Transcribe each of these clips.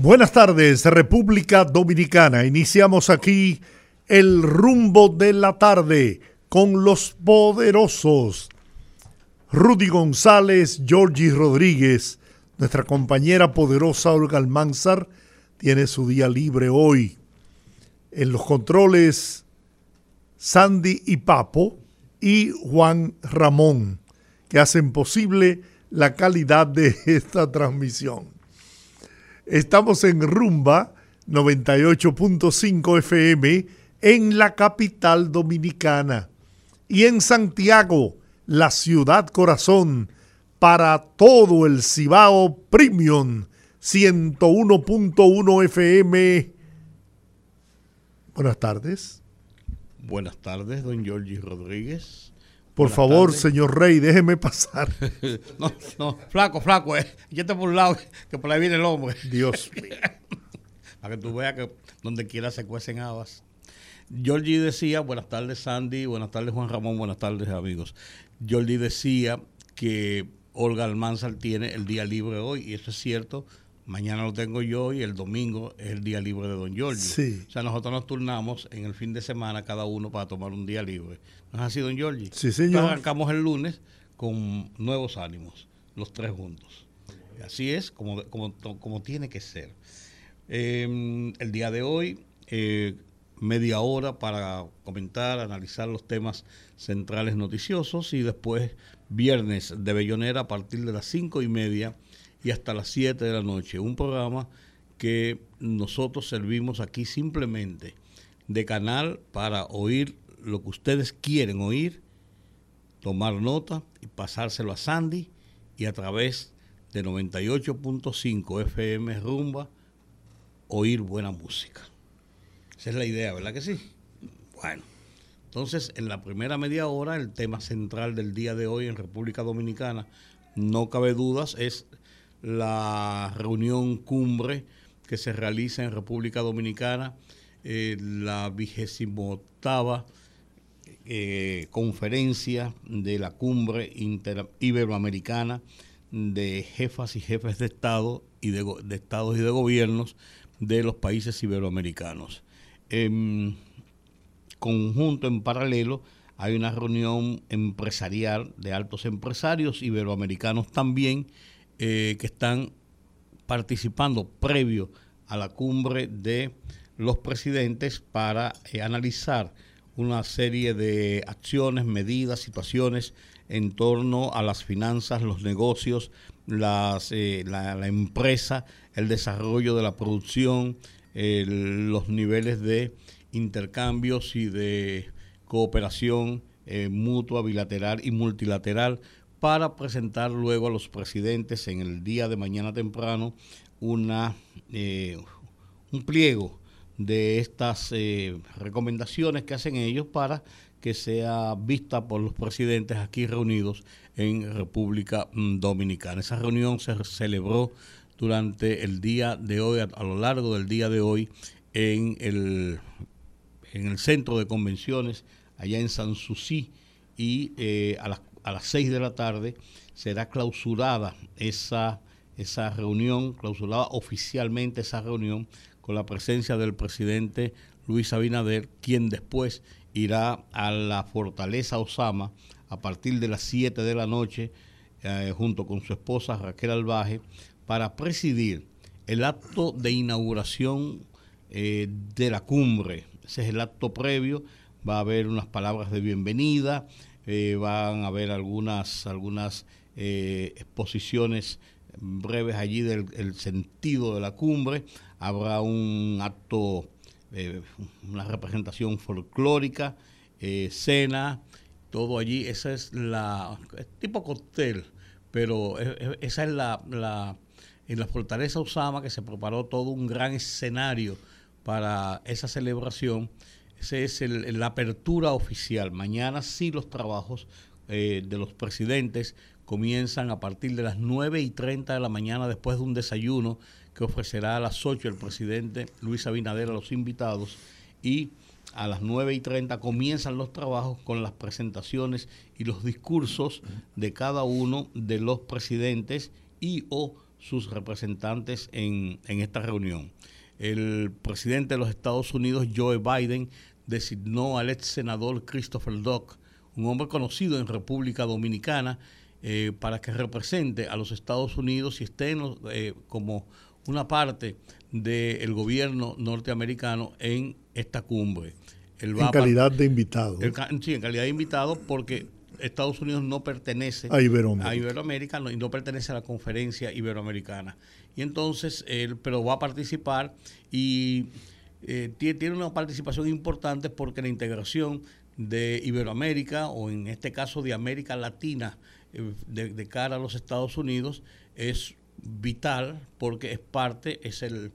Buenas tardes, República Dominicana. Iniciamos aquí el rumbo de la tarde con los poderosos. Rudy González, Georgie Rodríguez, nuestra compañera poderosa Olga Almanzar, tiene su día libre hoy. En los controles, Sandy y Papo y Juan Ramón, que hacen posible la calidad de esta transmisión. Estamos en Rumba 98.5 FM en la capital dominicana y en Santiago, la ciudad corazón, para todo el Cibao Premium 101.1 FM. Buenas tardes. Buenas tardes, don Georgie Rodríguez. Por favor, señor Rey, déjeme pasar. no, no, flaco, flaco, eh. te por un lado, que por ahí viene el hombre. Dios mío. Para que tú veas que donde quiera se cuecen habas. Georgie decía, buenas tardes Sandy, buenas tardes Juan Ramón, buenas tardes amigos. Georgie decía que Olga Almanzar tiene el día libre hoy, y eso es cierto. Mañana lo tengo yo y el domingo es el día libre de Don Giorgio. Sí. O sea, nosotros nos turnamos en el fin de semana cada uno para tomar un día libre. ¿No es así, Don Giorgio? Sí, señor. arrancamos el lunes con nuevos ánimos, los tres juntos. Así es como, como, como tiene que ser. Em, el día de hoy, eh, media hora para comentar, analizar los temas centrales noticiosos y después viernes de Bellonera a partir de las cinco y media y hasta las 7 de la noche. Un programa que nosotros servimos aquí simplemente de canal para oír lo que ustedes quieren oír, tomar nota y pasárselo a Sandy y a través de 98.5 FM Rumba oír buena música. Esa es la idea, ¿verdad que sí? Bueno, entonces en la primera media hora el tema central del día de hoy en República Dominicana, no cabe dudas, es la reunión cumbre que se realiza en República Dominicana, eh, la vigésimo octava eh, conferencia de la cumbre iberoamericana de jefas y jefes de Estado y de, estados y de gobiernos de los países iberoamericanos. En conjunto, en paralelo, hay una reunión empresarial de altos empresarios iberoamericanos también, eh, que están participando previo a la cumbre de los presidentes para eh, analizar una serie de acciones, medidas, situaciones en torno a las finanzas, los negocios, las, eh, la, empresa, el desarrollo de la producción, los niveles de intercambios y de cooperación mutua, bilateral y multilateral para presentar luego a los presidentes en el día de mañana temprano una, eh, un pliego de estas eh, recomendaciones que hacen ellos para que sea vista por los presidentes aquí reunidos en República mm, Dominicana. Esa reunión se celebró durante el día de hoy, a, lo largo del día de hoy, en el, en el centro de convenciones allá en Sanssouci y eh, a las a las 6 de la tarde será clausurada esa, esa reunión, clausurada oficialmente esa reunión con la presencia del presidente Luis Abinader, quien después irá a la fortaleza Osama a partir de las 7 de la noche eh, junto con su esposa Raquel Albaje para presidir el acto de inauguración eh, de la cumbre. Ese es el acto previo, va a haber unas palabras de bienvenida, eh, van a haber algunas, algunas exposiciones breves allí del sentido de la cumbre, habrá un acto, eh, una representación folclórica, cena, todo allí, esa es la, tipo cóctel, pero esa es la, la, en la fortaleza Usama que se preparó todo un gran escenario para esa celebración. Esa es la apertura oficial. Mañana sí los trabajos eh, de los presidentes comienzan a partir de las 9 y 30 de la mañana después de un desayuno que ofrecerá a las 8 el presidente Luis Abinader a los invitados y a las 9 y 30 comienzan los trabajos con las presentaciones y los discursos de cada uno de los presidentes y o sus representantes en, en esta reunión. El presidente de los Estados Unidos, Joe Biden, designó al ex senador Christopher Dock, un hombre conocido en República Dominicana, eh, para que represente a los Estados Unidos y esté eh, como una parte del gobierno norteamericano en esta cumbre. en calidad de invitado. sí, en calidad de invitado porque Estados Unidos no pertenece a Iberoamérica, a Iberoamérica y no pertenece a la conferencia iberoamericana. Y entonces, él, pero va a participar y eh, tiene una participación importante porque la integración de Iberoamérica o en este caso de América Latina eh, de, cara a los Estados Unidos es vital porque es parte, es el,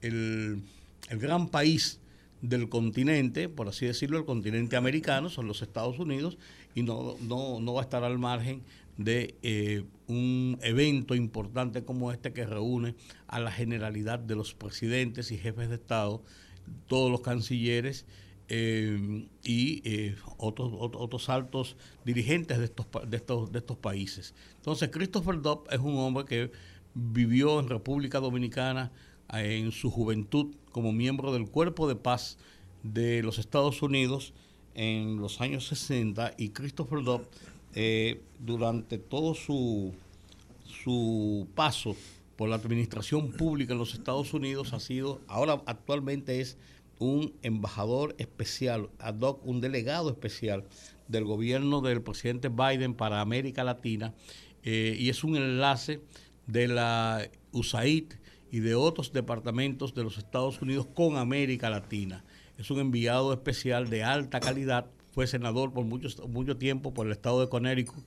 el, gran país del continente, por así decirlo, el continente americano, son los Estados Unidos, y no, no, no va a estar al margen de eh, un evento importante como este que reúne a la generalidad de los presidentes y jefes de Estado, todos los cancilleres eh, y eh, otros, otros altos dirigentes de estos, de, estos, de estos países. Entonces, Christopher Dobb es un hombre que vivió en República Dominicana eh, en su juventud como miembro del Cuerpo de Paz de los Estados Unidos en los años 60 y Christopher Dobb durante todo su, su paso por la administración pública en los Estados Unidos ha sido, ahora actualmente es un embajador especial, ad hoc, un delegado especial del gobierno del presidente Biden para América Latina eh, y es un enlace de la USAID y de otros departamentos de los Estados Unidos con América Latina. Es un enviado especial de alta calidad, fue senador por mucho, mucho tiempo por el estado de Connecticut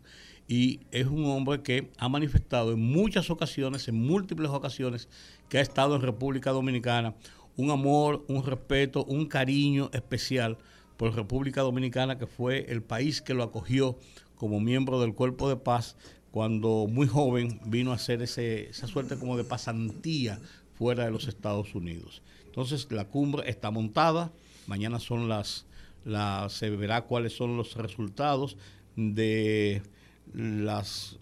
y es un hombre que ha manifestado en muchas ocasiones, en múltiples ocasiones, que ha estado en República Dominicana un amor, un respeto, un cariño especial por República Dominicana, que fue el país que lo acogió como miembro del Cuerpo de Paz cuando muy joven vino a hacer ese, esa suerte como de pasantía fuera de los Estados Unidos. Entonces la cumbre está montada, mañana son las, se verá cuáles son los resultados de las,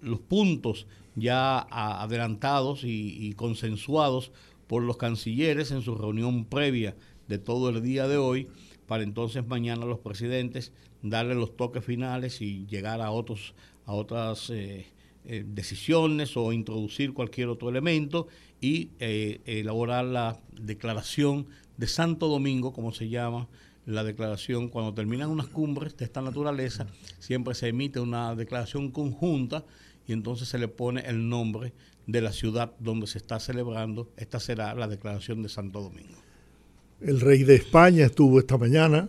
los puntos ya adelantados y consensuados por los cancilleres en su reunión previa de todo el día de hoy, para entonces mañana los presidentes darle los toques finales y llegar a, otros, a otras eh, eh, decisiones o introducir cualquier otro elemento y eh, elaborar la declaración de Santo Domingo, como se llama, la declaración, cuando terminan unas cumbres de esta naturaleza, siempre se emite una declaración conjunta y entonces se le pone el nombre de la ciudad donde se está celebrando. Esta será la declaración de Santo Domingo. El rey de España estuvo esta mañana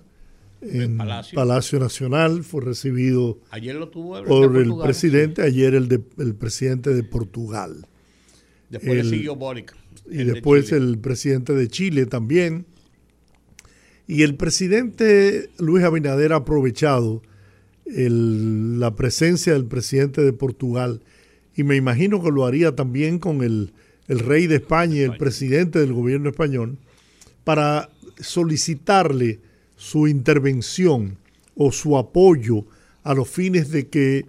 en Palacio. Palacio. Nacional, fue recibido ayer lo tuvo por el presidente, ayer el, de, el presidente de Portugal. Después le siguió Boric. Y después el presidente de Chile también. Y el presidente Luis Abinader ha aprovechado la presencia del presidente de Portugal y me imagino que lo haría también con el, rey de España y el presidente del gobierno español, para solicitarle su intervención o su apoyo a los fines de que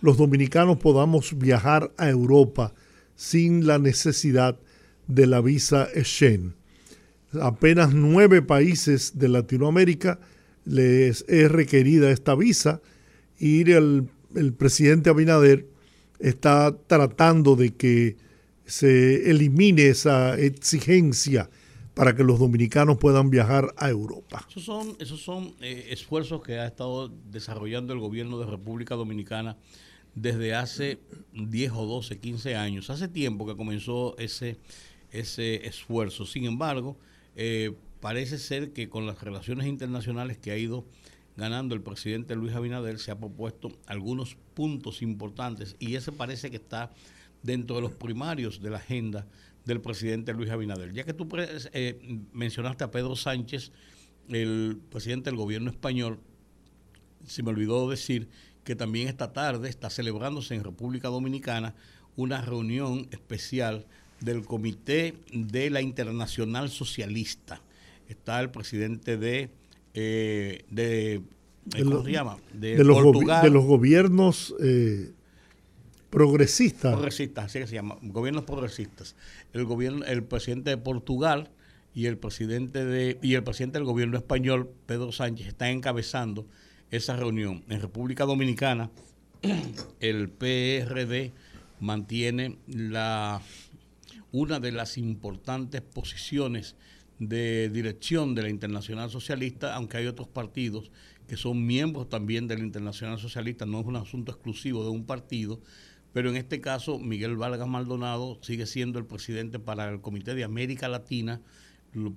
los dominicanos podamos viajar a Europa sin la necesidad de la visa Schengen. Apenas nueve países de Latinoamérica les es requerida esta visa y el, el presidente Abinader está tratando de que se elimine esa exigencia para que los dominicanos puedan viajar a Europa. Esos son, esos son eh, esfuerzos que ha estado desarrollando el gobierno de República Dominicana desde hace 10 o 12, 15 años. Hace tiempo que comenzó ese, ese esfuerzo. Sin embargo, eh, parece ser que con las relaciones internacionales que ha ido ganando el presidente Luis Abinader, se ha propuesto algunos puntos importantes y ese parece que está dentro de los primarios de la agenda del presidente Luis Abinader. Ya que tú eh, mencionaste a Pedro Sánchez, el presidente del gobierno español, se me olvidó decir que también esta tarde está celebrándose en República Dominicana una reunión especial del Comité de la Internacional Socialista. Está el presidente de, eh, de, ¿cómo se llama? De, los, de los gobiernos eh, progresistas. Progresistas, así que se llama, gobiernos progresistas. El gobierno, el presidente de Portugal y el presidente de y el presidente del gobierno español, Pedro Sánchez, están encabezando esa reunión. En República Dominicana, el PRD mantiene la una de las importantes posiciones de dirección de la Internacional Socialista, aunque hay otros partidos que son miembros también de la Internacional Socialista, no es un asunto exclusivo de un partido, pero en este caso Miguel Vargas Maldonado sigue siendo el presidente para el Comité de América Latina.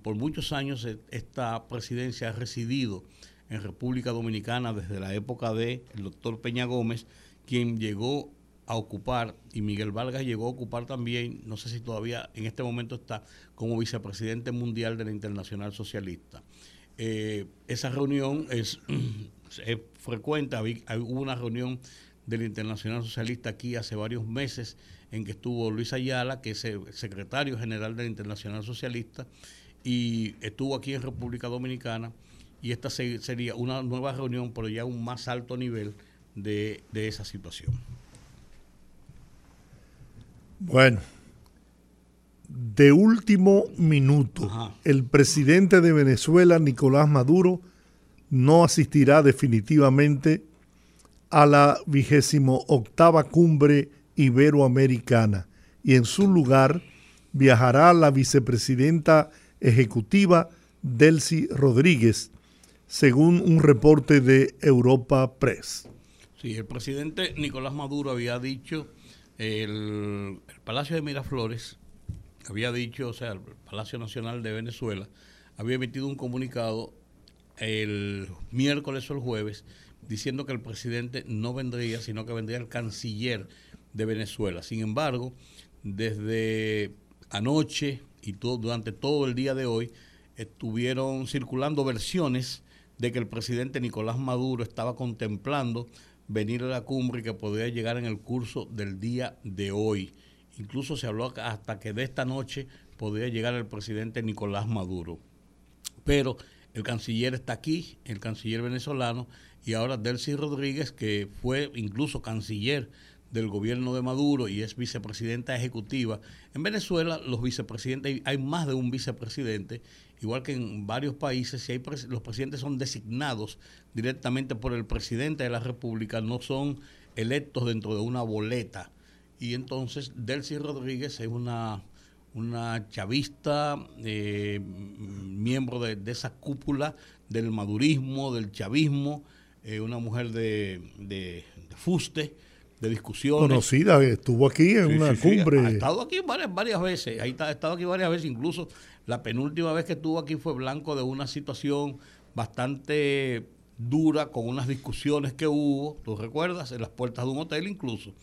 Por muchos años e, esta presidencia ha residido en República Dominicana desde la época del doctor Peña Gómez, quien llegó a ocupar, y Miguel Vargas llegó a ocupar también, no sé si todavía en este momento está, como vicepresidente mundial de la Internacional Socialista. Eh, esa reunión es, es frecuente, hubo una reunión de la Internacional Socialista aquí hace varios meses en que estuvo Luis Ayala, que es el secretario general de la Internacional Socialista, y estuvo aquí en República Dominicana, y esta sería una nueva reunión, pero ya a un más alto nivel de, esa situación. Bueno, de último minuto, el presidente de Venezuela, Nicolás Maduro, no asistirá definitivamente a la vigésimo octava cumbre iberoamericana y en su lugar viajará la vicepresidenta ejecutiva Delcy Rodríguez, según un reporte de Europa Press. Sí, el presidente Nicolás Maduro había dicho, el, el Palacio de Miraflores había dicho, o sea, el Palacio Nacional de Venezuela, había emitido un comunicado el miércoles o el jueves diciendo que el presidente no vendría, sino que vendría el canciller de Venezuela. Sin embargo, desde anoche y todo, durante todo el día de hoy estuvieron circulando versiones de que el presidente Nicolás Maduro estaba contemplando venir a la cumbre y que podría llegar en el curso del día de hoy. Incluso se habló hasta que de esta noche podría llegar el presidente Nicolás Maduro. Pero el canciller está aquí, el canciller venezolano, y ahora Delcy Rodríguez, que fue incluso canciller del gobierno de Maduro y es vicepresidenta ejecutiva. En Venezuela los vicepresidentes, hay más de un vicepresidente, igual que en varios países, si hay los presidentes son designados directamente por el presidente de la República, no son electos dentro de una boleta. Y entonces Delcy Rodríguez es una, una chavista, eh, miembro de, de esa cúpula del madurismo, del chavismo, eh, una mujer de, de, fuste, de discusión. Conocida, estuvo aquí en una cumbre. ha estado aquí varias, varias veces, ha estado aquí varias veces, incluso la penúltima vez que estuvo aquí fue blanco de una situación bastante dura con unas discusiones que hubo, tú recuerdas, en las puertas de un hotel incluso.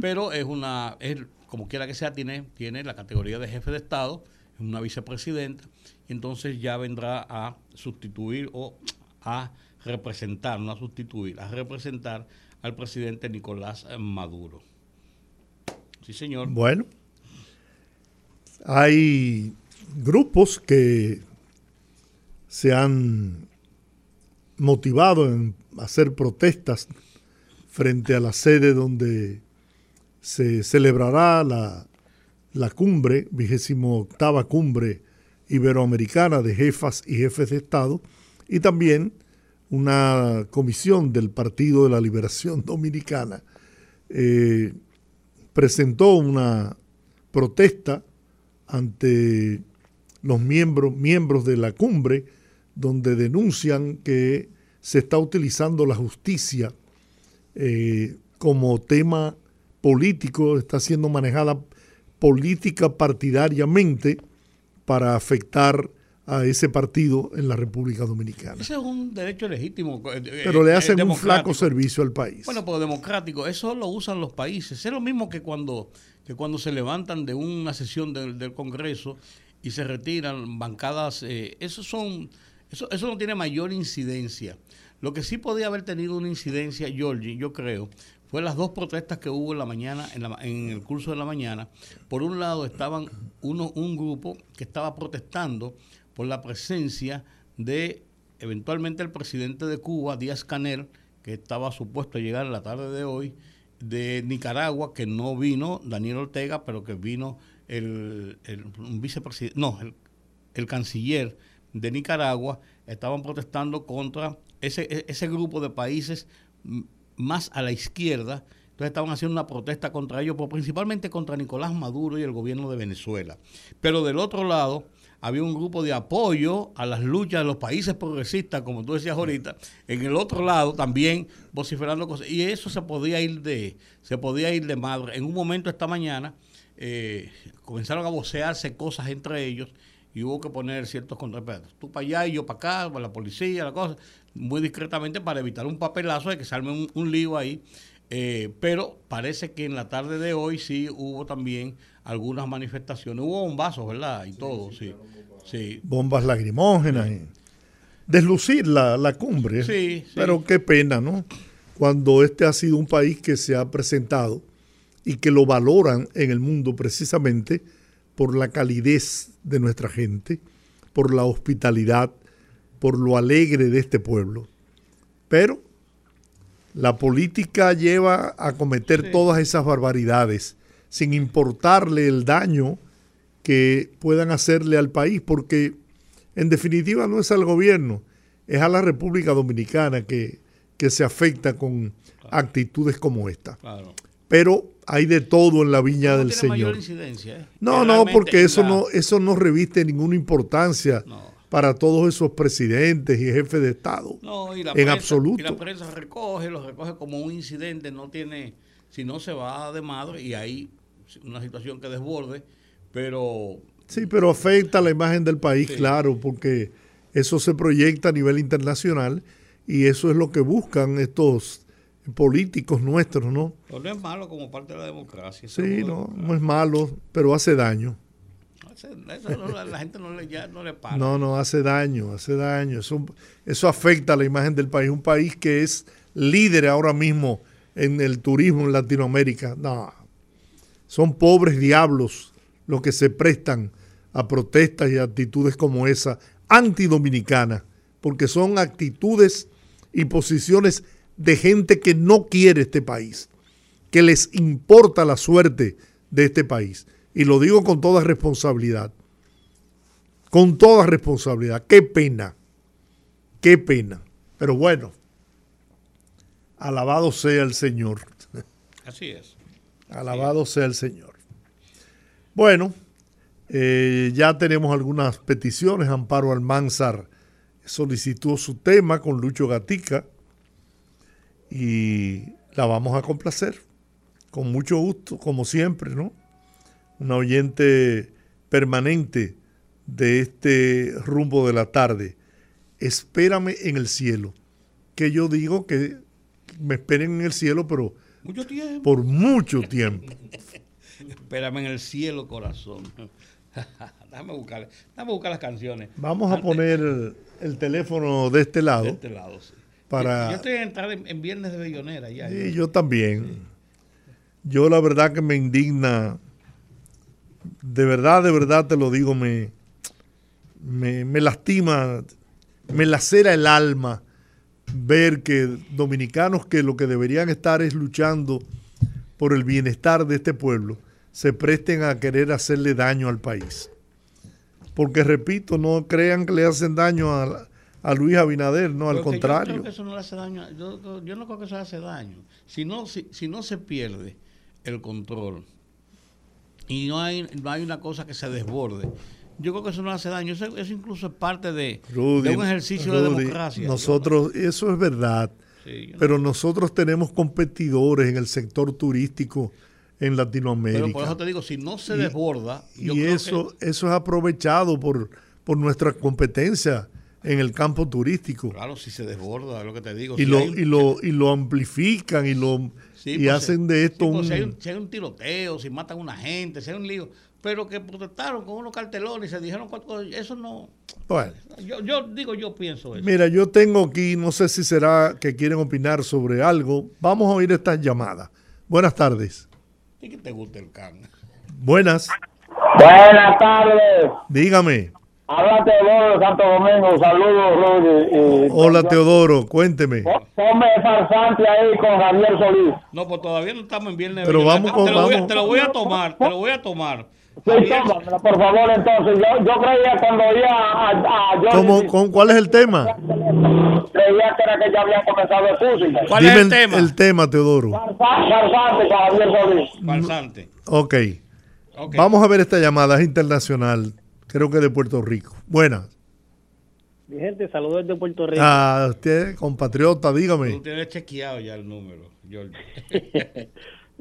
Pero es una, es, como quiera que sea, tiene, tiene la categoría de jefe de Estado, es una vicepresidenta, y entonces ya vendrá a sustituir o a representar, no a sustituir, a representar al presidente Nicolás Maduro. Sí, señor. Bueno, hay grupos que se han motivado en hacer protestas frente a la sede donde se celebrará la, la cumbre, vigésimo cumbre iberoamericana de jefas y jefes de Estado, y también una comisión del Partido de la Liberación Dominicana eh, presentó una protesta ante los miembros, miembros de la cumbre donde denuncian que se está utilizando la justicia eh, como tema político, está siendo manejada política partidariamente para afectar a ese partido en la República Dominicana. Ese es un derecho legítimo. Eh, eh, Pero le hacen un flaco servicio al país. Bueno, pues democrático, eso lo usan los países. Es lo mismo que cuando que cuando se levantan de una sesión del, Congreso y se retiran bancadas, eh, eso son, eso, eso no tiene mayor incidencia. Lo que sí podía haber tenido una incidencia, Georgie, yo creo, fue las dos protestas que hubo en la mañana, en, en el curso de la mañana. Por un lado estaban uno, un grupo que estaba protestando por la presencia de eventualmente el presidente de Cuba, Díaz Canel, que estaba supuesto a llegar la tarde de hoy, de Nicaragua, que no vino Daniel Ortega, pero que vino el, vicepresidente, no, el, canciller de Nicaragua, estaban protestando contra ese, ese grupo de países más a la izquierda, entonces estaban haciendo una protesta contra ellos, principalmente contra Nicolás Maduro y el gobierno de Venezuela. Pero del otro lado, había un grupo de apoyo a las luchas de los países progresistas, como tú decías ahorita, en el otro lado también vociferando cosas. Y eso se podía ir de, se podía ir de madre. En un momento esta mañana eh, comenzaron a vocearse cosas entre ellos y hubo que poner ciertos contrapesos. Tú para allá y yo para acá, la policía, la cosa, muy discretamente para evitar un papelazo de que salme un, un lío ahí. Eh, pero parece que en la tarde de hoy sí hubo también algunas manifestaciones. Hubo bombazos, ¿verdad? Y todo, sí. sí. Bombas lacrimógenas. Deslucir la, la cumbre. Sí, Pero qué pena, ¿no? Cuando este ha sido un país que se ha presentado y que lo valoran en el mundo precisamente por la calidez de nuestra gente, por la hospitalidad, por lo alegre de este pueblo. Pero la política lleva a cometer todas esas barbaridades sin importarle el daño que puedan hacerle al país, porque en definitiva no es al gobierno, es a la República Dominicana que, se afecta con actitudes como esta. Pero hay de todo en la viña del Señor. ¿eh? No, no, porque eso no, eso no reviste ninguna importancia para todos esos presidentes y jefes de Estado. No, y la en absoluto. Y la prensa recoge, lo recoge como un incidente, no tiene, si no se va de madre y hay una situación que desborde, pero... Sí, pero afecta la imagen del país, claro, porque eso se proyecta a nivel internacional y eso es lo que buscan estos políticos nuestros, ¿no? Pero no es malo como parte de la democracia. Sí, no, no es malo, pero hace daño. la gente no le, ya, no le para. No, no, hace daño, hace daño. Eso, eso afecta a la imagen del país. Un país que es líder ahora mismo en el turismo en Latinoamérica. No, son pobres diablos los que se prestan a protestas y actitudes como esa antidominicana, porque son actitudes y posiciones de gente que no quiere este país, que les importa la suerte de este país. Y lo digo con toda responsabilidad, con toda responsabilidad. Qué pena, qué pena. Pero bueno, alabado sea el Señor. Así es. Alabado sea el Señor. Bueno, eh, ya tenemos algunas peticiones. Amparo Almanzar solicitó su tema con Lucho Gatica y la vamos a complacer con mucho gusto, como siempre, ¿no? Una oyente permanente de este rumbo de la tarde. Espérame en el cielo. Que yo digo que me esperen en el cielo, pero mucho. Por mucho tiempo. Espérame en el cielo, corazón. déjame, buscar, buscar las canciones. Vamos a poner el, teléfono de este lado. De este lado, sí. Para... Yo, estoy a entrar en, Viernes de Bellonera ya. Sí, yo también. Yo la verdad que me indigna, de verdad, de verdad te lo digo, me, me, me lastima, me lacera el alma ver que dominicanos que lo que deberían estar es luchando por el bienestar de este pueblo, se presten a querer hacerle daño al país. Porque repito, no crean que le hacen daño a, Luis Abinader, no, al contrario. Yo, creo que eso no le hace daño, yo, no creo que eso le hace daño. Si no, si, si no se pierde el control y no hay, no hay una cosa que se desborde, yo creo que eso no hace daño. Eso, incluso es parte de, un ejercicio de democracia. Nosotros, eso es verdad. pero nosotros tenemos competidores en el sector turístico en Latinoamérica. Pero por eso te digo, si no se desborda. y eso, eso es aprovechado por, por nuestra competencia en el campo turístico. Claro, si se desborda, es lo que te digo. Y, lo, y, lo, y lo amplifican y lo y pues, hacen de esto pues, un... Si hay, un... si hay un tiroteo, si matan a una gente, si hay un lío, pero que protestaron con unos cartelones y se dijeron cuatro cosas, eso no... Bueno. Yo, yo digo, yo pienso eso. Mira, yo tengo aquí, no sé si será que quieren opinar sobre algo. Vamos a oír estas llamadas. Buenas tardes. ¿Y que te gusta el can? Buenas. Buenas tardes. Dígame. Habla Teodoro de Santo Domingo. Saludos, Rudy. Hola, Teodoro. Cuénteme. Ponme farsante ahí con Javier Solís. No, pues todavía no estamos en viernes. Pero vamos te, con- te lo voy, a- vamos. te lo voy a tomar, te lo voy a tomar. Sí, tómamela, por favor, entonces. Yo, yo creía cuando oía a, a Johnny, ¿Cómo, con, ¿Cuál es el tema? creía que era que ya había comenzado el fútbol. ¿Cuál Dime es el tema? el tema, Teodoro. Farsante Javier Solís. Farsante. Ok. Ok. Vamos a ver esta llamada. Es internacional. Creo que de Puerto Rico. Buenas. Mi gente, saludos desde Puerto Rico. A usted, compatriota, dígame. Tú tienes chequeado ya el número, Jordi.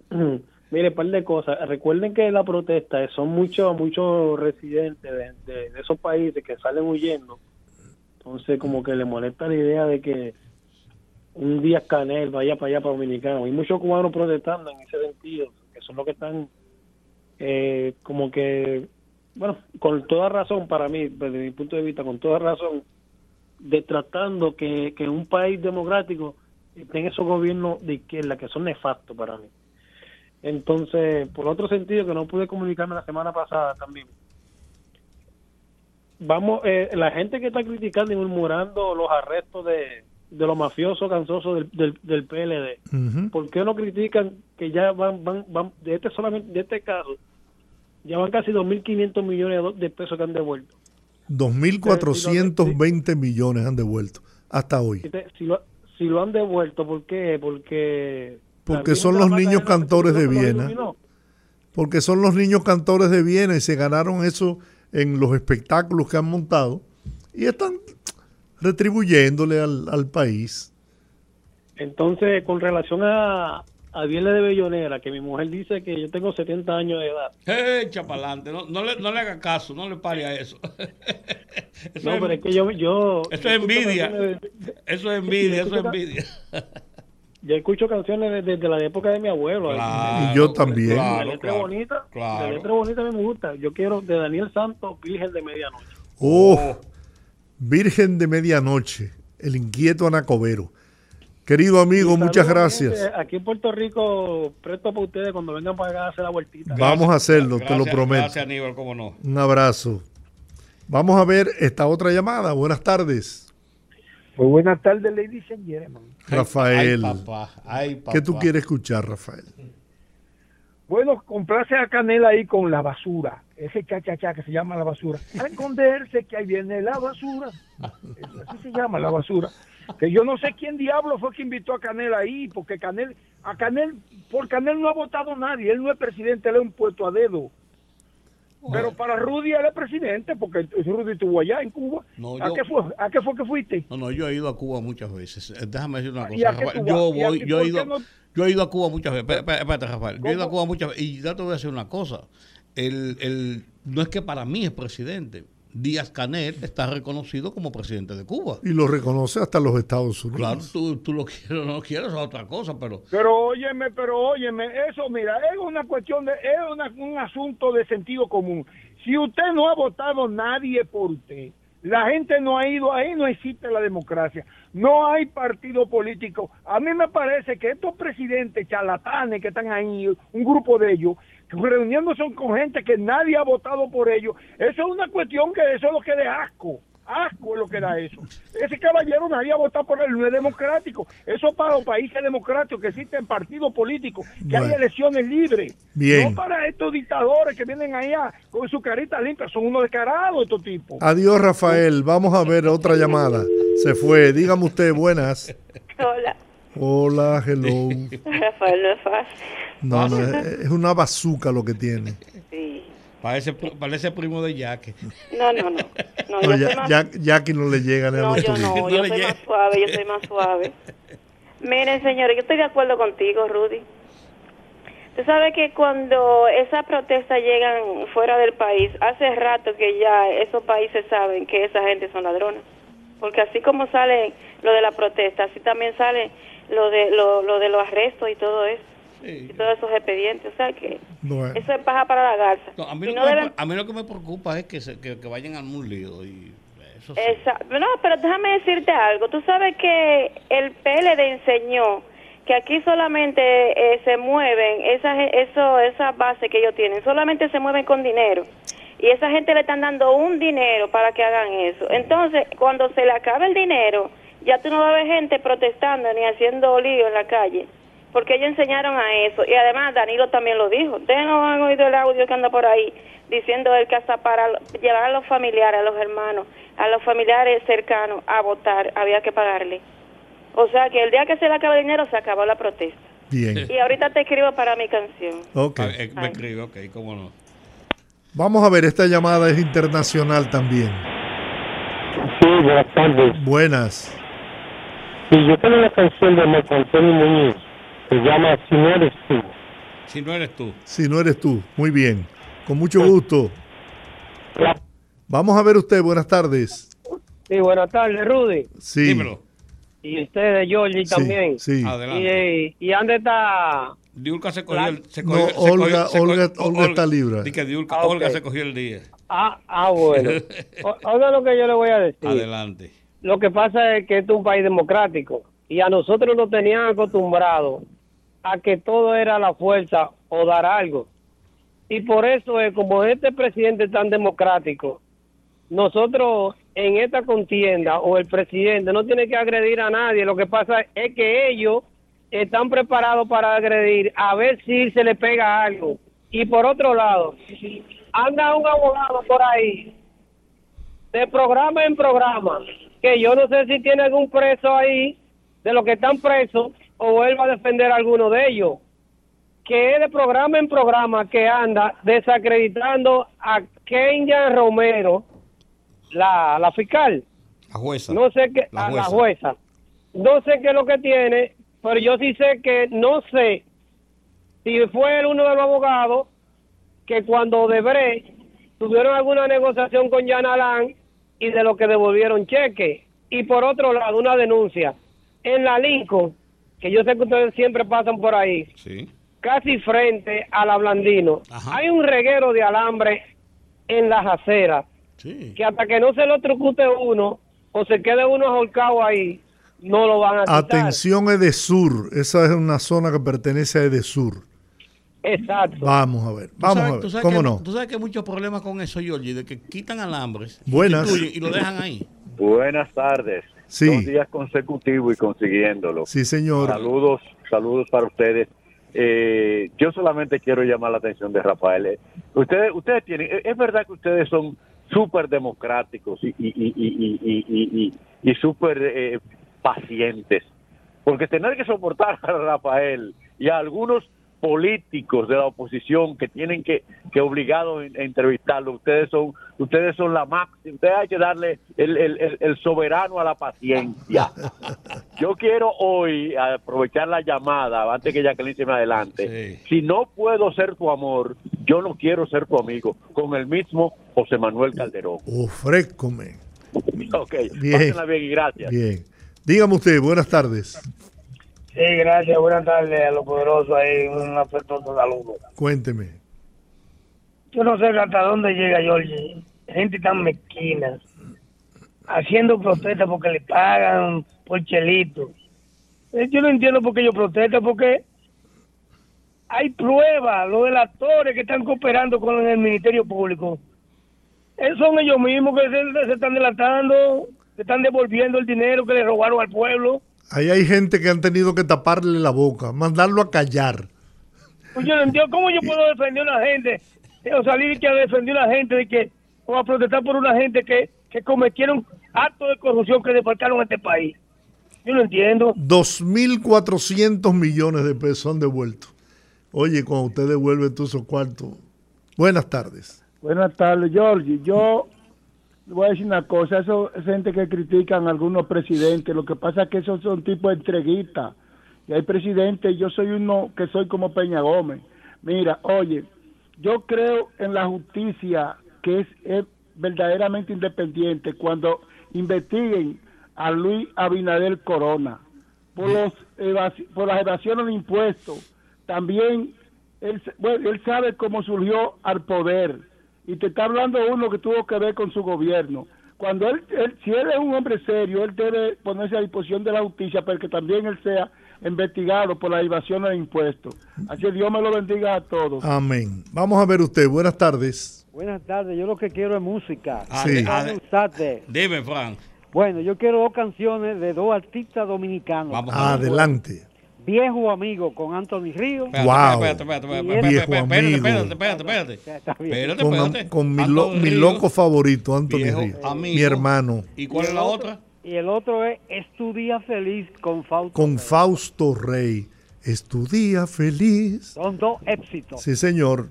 Mire, par de cosas. Recuerden que la protesta son muchos muchos residentes de, esos países que salen huyendo. Entonces, como que le molesta la idea de que un día Canel vaya para allá, para Dominicano. Hay muchos cubanos protestando en ese sentido, que son los que están eh, como que, bueno, con toda razón para mí, desde mi punto de vista, con toda razón, de tratando que, que un país democrático tenga esos gobiernos de izquierda que son nefastos para mí. Entonces, por otro sentido, que no pude comunicarme la semana pasada también. Vamos, eh, la gente que está criticando y murmurando los arrestos de, de los mafiosos cansosos del, del, del PLD. ¿por qué no critican que ya van, van, van, de este solamente, de este caso, ya van casi 2.500 millones de pesos que han devuelto? 2.420 millones han devuelto hasta hoy. Si lo, si lo han devuelto, ¿por qué? Porque... Porque son los niños cantores de Viena. Porque son los niños cantores de Viena y se ganaron eso en los espectáculos que han montado y están retribuyéndole al, al país. Entonces, con relación a, a Viernes de Bellonera, que mi mujer dice que yo tengo 70 años de edad. Echa para adelante, no, no, le, no le haga caso, no le pare a eso. eso, No, es, pero es que yo... yo eso es envidia. eso es envidia, eso es envidia. Yo escucho canciones desde, desde la época de mi abuelo. Claro, Y yo también. la Claro, letra claro, bonita, claro. la letra bonita a mí me gusta. Yo quiero de Daniel Santos, Virgen de Medianoche. Oh, Virgen de Medianoche, el inquieto Anacobero. Querido amigo, muchas gracias. Aquí en Puerto Rico, presto para ustedes cuando vengan para acá a hacer la vueltita. Vamos a hacerlo, te lo prometo. Gracias, Aníbal, cómo no. Un abrazo. Vamos a ver esta otra llamada. Buenas tardes, Muy buenas tardes, ladies and gentlemen. Rafael. Ay, papá, ay, papá. ¿Qué tú quieres escuchar, Rafael? Bueno, complace a Canela ahí con la basura. Ese cha-cha-cha que se llama la basura. A esconderse que ahí viene la basura. Así se llama la basura. Que yo no sé quién diablo fue que invitó a Canel ahí, porque Canel, a Canel, por Canel no ha votado nadie. Él no es presidente, él es un puesto a dedo. Pero para Rudy es presidente, porque Rudy estuvo allá en Cuba. No, ¿A, yo- qué fue? ¿A qué fue que fuiste? No, no, yo he ido a Cuba muchas veces. Eh, Déjame decir una ¿Y a cosa. Rafael. Yo voy, yo he ido, no- yo he ido a Cuba muchas veces. Espérate, Rafael. Yo he ido a. Cuba muchas veces. Y ya te voy a decir una cosa. El, el, no es que para mí es presidente. Díaz Canel está reconocido como presidente de Cuba. Y lo reconoce hasta los Estados Unidos. Claro, tú, tú lo quieres o no lo quieres, es otra cosa, pero Pero óyeme, pero óyeme, eso mira, es una cuestión de, es una- un asunto de sentido común. Si usted no ha votado nadie por usted, la gente no ha ido ahí, no existe la democracia, no hay partido político. A mí me parece que estos presidentes charlatanes que están ahí, un grupo de ellos, reuniéndose con gente que nadie ha votado por ellos, eso es una cuestión que eso es lo que da asco. Asco es lo que da eso. Ese caballero nadie ha votado por él, no es democrático. Eso para los países democráticos que existen partidos políticos, que hay Bueno. elecciones libres. Bien. No para estos dictadores que vienen allá con su carita limpia, son unos descarados estos tipos. Adiós, Rafael. Vamos a ver otra llamada. Se fue. Dígame usted, buenas. Hola, Hola, hello. Rafael, no es fácil. No, no, es una bazuca lo que tiene. Sí. parece, parece primo de Jaque. No, no, no. No, No, yo ya, soy más, ya, Jackie no le llega ni a no, los yo no, No yo soy llega. más suave, yo soy más suave. Miren, señores, yo estoy de acuerdo contigo, Rudy. Tú sabes que cuando esas protestas llegan fuera del país, hace rato que ya esos países saben que esa gente son ladrones. Porque así como sale lo de la protesta, así también sale lo de lo, lo de los arrestos y todo eso. y todos esos expedientes. O sea que Bueno. eso es paja para la garza. No, a, mí lo no que me, deben- a mí lo que me preocupa es que, se- que, que vayan al un lío. Y eso sí. No, pero déjame decirte algo. Tú sabes que el PLD enseñó que aquí solamente eh, se mueven esas eso, esas bases que ellos tienen, solamente se mueven con dinero. Y esa gente le están dando un dinero para que hagan eso. Entonces, cuando se le acabe el dinero, ya tú no vas a ver gente protestando ni haciendo lío en la calle. Porque ellos enseñaron a eso. Y además Danilo también lo dijo. Ustedes no han oído el audio que anda por ahí diciendo él que hasta para llevar a los familiares, a los hermanos, a los familiares cercanos a votar, había que pagarle. O sea que el día que se le acabe el dinero, se acabó la protesta. Bien. Y ahorita te escribo para mi canción. Ok. Ah, eh, me escribe, ok, cómo no. Vamos a ver, esta llamada es internacional también. Sí, buenas tardes. Buenas. Sí, yo tengo una canción de Marco Antonio Muñiz. Se llama Si no eres tú. Si no eres tú. Si no eres tú. Muy bien. Con mucho gusto. La- Vamos a ver usted. Buenas tardes. Sí, buenas tardes, Rudy. Sí. Dímelo. Y ustedes, Georgie, Sí, también. Sí. Adelante. Y, y dónde está Diulca se cogió el. Se No, cogió, se Olga- cogió- se Olga- cogió- Olga está libre. Di que Diulca- Ah. Olga se cogió el día. Ah, ah bueno. Oiga lo que yo le voy a decir. Adelante. Lo que pasa es que esto es un país democrático y a nosotros nos tenían acostumbrados a que todo era la fuerza o dar algo. Y por eso es como este presidente tan democrático, nosotros en esta contienda o el presidente no tiene que agredir a nadie. Lo que pasa es que ellos están preparados para agredir a ver si se le pega algo. Y por otro lado, anda un abogado por ahí de programa en programa, que yo no sé si tiene algún preso ahí de los que están presos o él va a defender a alguno de ellos, que es de programa en programa que anda desacreditando a Kenya Romero, la, la fiscal, La jueza. no sé qué, La a la jueza, no sé qué es lo que tiene, pero yo sí sé que no sé si fue uno de los abogados que cuando Debre tuvieron alguna negociación con Jan Alain y de lo que devolvieron cheque. Y por otro lado, una denuncia en la Lincoln, que yo sé que ustedes siempre pasan por ahí, Sí. casi frente a la Blandino. Ajá. Hay un reguero de alambre en las aceras Sí. que hasta que no se lo trucute uno o se quede uno ahorcado ahí, no lo van a quitar. Atención Edesur. Esa es una zona que pertenece a Edesur. Exacto. Vamos a ver. Vamos sabes- a ver. ¿Cómo que- no? Tú sabes que hay muchos problemas con eso, Georgie, de que quitan alambres Buenas. y lo dejan ahí. Buenas tardes. Sí. Dos días consecutivos y consiguiéndolo. Sí, señor. Saludos, saludos para ustedes. Eh, yo solamente quiero llamar la atención de Rafael. Eh, Ustedes, ustedes tienen, eh, es verdad que ustedes son súper democráticos y, y, y, y, y, y, y- y súper eh, pacientes. Porque tener que soportar a Rafael y a algunos políticos de la oposición que tienen que, que obligado a entrevistarlo, ustedes son, ustedes son la máxima, ustedes hay que darle el, el, el- soberano a la paciencia. Yo quiero hoy aprovechar la llamada antes que Jacqueline se me adelante. Sí. Si no puedo ser tu amor, yo no quiero ser tu amigo. Con el mismo José Manuel Calderón. Ofrécome. Ok, Bien. pásenla bien y gracias. Bien. Dígame usted, buenas tardes. Sí, gracias. Buenas tardes a los poderosos ahí. Un afectuoso saludo. Cuénteme. Yo no sé hasta dónde llega Georgie. Gente tan mezquina. Haciendo protestas porque le pagan por chelito. Eh, Yo no entiendo por qué ellos protestan, porque hay pruebas, los delatores que están cooperando con el Ministerio Público. Eh, son ellos mismos que se, se están delatando, que están devolviendo el dinero que le robaron al pueblo. Ahí hay gente que han tenido que taparle la boca, mandarlo a callar. Pues yo no entiendo cómo yo puedo defender a una gente o salir y que a defender a una gente de que o a protestar por una gente que, que cometieron actos de corrupción que defalcaron a este país. Yo no entiendo. 2.400 millones de pesos han devuelto. Oye, cuando usted devuelve todos esos cuartos. Buenas tardes. Buenas tardes, Georgie. Yo voy a decir una cosa, eso es gente que critican a algunos presidentes, lo que pasa es que esos son tipos entreguistas. Y hay presidentes, yo soy uno que soy como Peña Gómez. Mira, oye, yo creo en la justicia que es, es verdaderamente independiente cuando investiguen a Luis Abinader Corona por, los por las evasiones de impuestos también él, bueno, él sabe cómo surgió al poder y te está hablando uno que tuvo que ver con su gobierno. Cuando él, él, si él es un hombre serio, él debe ponerse a disposición de la justicia para que también él sea investigado por la evasión de impuestos. Así que Dios me lo bendiga a todos. Amén. Vamos a ver usted. Buenas tardes. Buenas tardes. Yo lo que quiero es música. Sí. Ade- Usate. Dime, Frank. Bueno, yo quiero dos canciones de dos artistas dominicanos. Vamos. Adelante. Viejo amigo con Anthony Ríos. Espérate, Wow. espérate, espérate, espérate, Viejo espérate, espérate, amigo. espérate, espérate, espérate, espérate. Está bien. Espérate, Con, espérate. con mi, lo- mi loco favorito, Anthony Viejo Ríos. amigo. Mi hermano. ¿Y cuál es la otra? Y el otro es Es tu día feliz con Fausto. Con Rey. Fausto Rey. Es tu día feliz. Son dos éxitos. Sí, señor.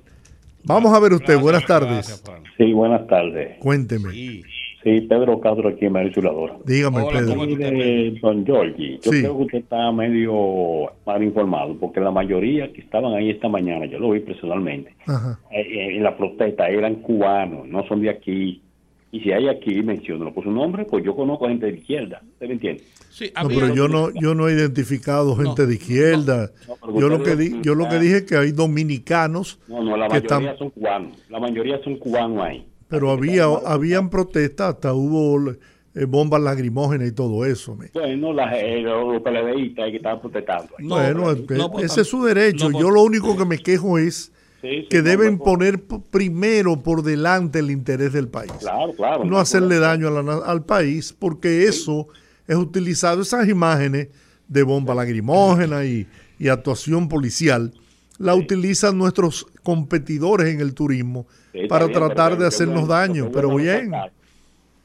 Vamos a ver usted. Gracias, Buenas tardes. gracias. Sí, buenas tardes. Cuénteme. Sí. Sí, Pedro Castro aquí en Marichuladora. Dígame, Hola, Pedro. ¿cómo Y de Don Giorgi, yo Sí. creo que usted está medio mal informado, porque la mayoría que estaban ahí esta mañana, yo lo vi personalmente, Ajá. eh, eh, en la protesta eran cubanos, no son de aquí. Y si hay aquí, menciónalo por su nombre, pues yo conozco gente de izquierda, ¿usted me entiende? Sí, No, pero yo no, yo no he identificado gente de izquierda. no, yo lo que di- yo lo que dije es que hay dominicanos No, no, la que mayoría están, son cubanos, la mayoría son cubanos ahí. Pero había habían protestas, hasta hubo eh, bombas lacrimógenas y todo eso. me. Bueno, la, eh, los PLDistas que estaban protestando. No, bueno, no, eh, no, por ese es su derecho. no, por- yo lo único que me quejo es Sí, sí, que deben no, poner primero por delante el interés del país. Claro, claro. no hacerle daño a la al país, porque eso es utilizado, esas imágenes de bomba lacrimógena y, y actuación policial, la utilizan nuestros competidores en el turismo Sí, para bien, tratar pero de hacernos bueno, daño. Pero bueno bien, resaltar.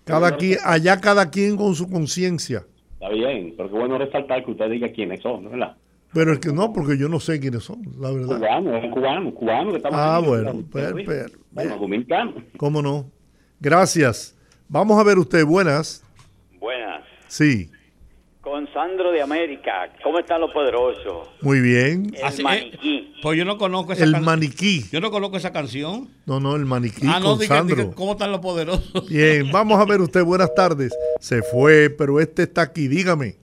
cada bueno quien, allá cada quien con su conciencia. Está bien, pero qué bueno resaltar que usted diga quiénes son, ¿no? ¿verdad? Pero es que no, porque yo no sé quiénes son, la verdad. Cubanos, cubanos, cubanos que estaban Ah, bueno, ¿verdad? per- Sí. per- Bueno, per- dominicanos. ¿Cómo no? Gracias. Vamos a ver usted, buenas. Buenas. Sí, Con Sandro de América. ¿Cómo están los poderosos? muy bien. El Así- eh, maniquí. Pues yo no conozco esa El can- maniquí. Yo no conozco esa canción. No, no, el maniquí ah, no, con diga, Sandro. diga, ¿cómo están los poderosos? Bien, vamos a ver usted, buenas tardes. Se fue, pero este está aquí, dígame.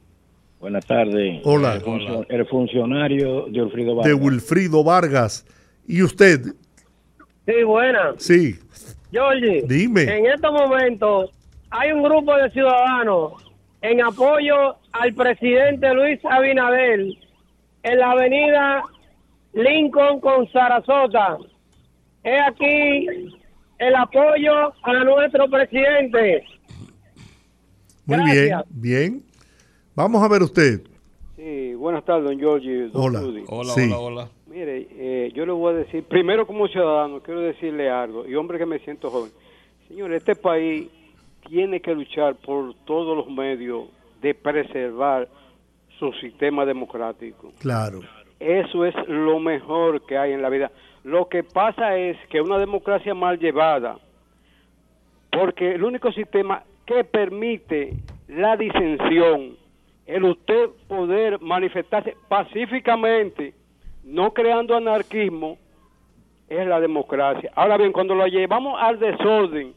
Buenas tardes. Hola. El, funcio- el funcionario de De Vargas. Wilfrido Vargas. ¿Y usted? Sí, buena. Sí, Georgie, Dime. en estos momentos hay un grupo de ciudadanos en apoyo al presidente Luis Abinader en la avenida Lincoln con Sarasota. Es aquí el apoyo a nuestro presidente. muy Gracias. bien, bien. Vamos a ver usted. Sí, buenas tardes, don Giorgi. don Hola. Rudy. Hola, Sí. hola, hola. Mire, eh, yo le voy a decir, primero como ciudadano, quiero decirle algo, y hombre que me siento joven. Señor, este país tiene que luchar por todos los medios de preservar su sistema democrático. Claro. Eso es lo mejor que hay en la vida. Lo que pasa es que una democracia mal llevada, porque el único sistema que permite la disensión, el usted poder manifestarse pacíficamente, no creando anarquismo, es la democracia. Ahora bien, cuando lo llevamos al desorden,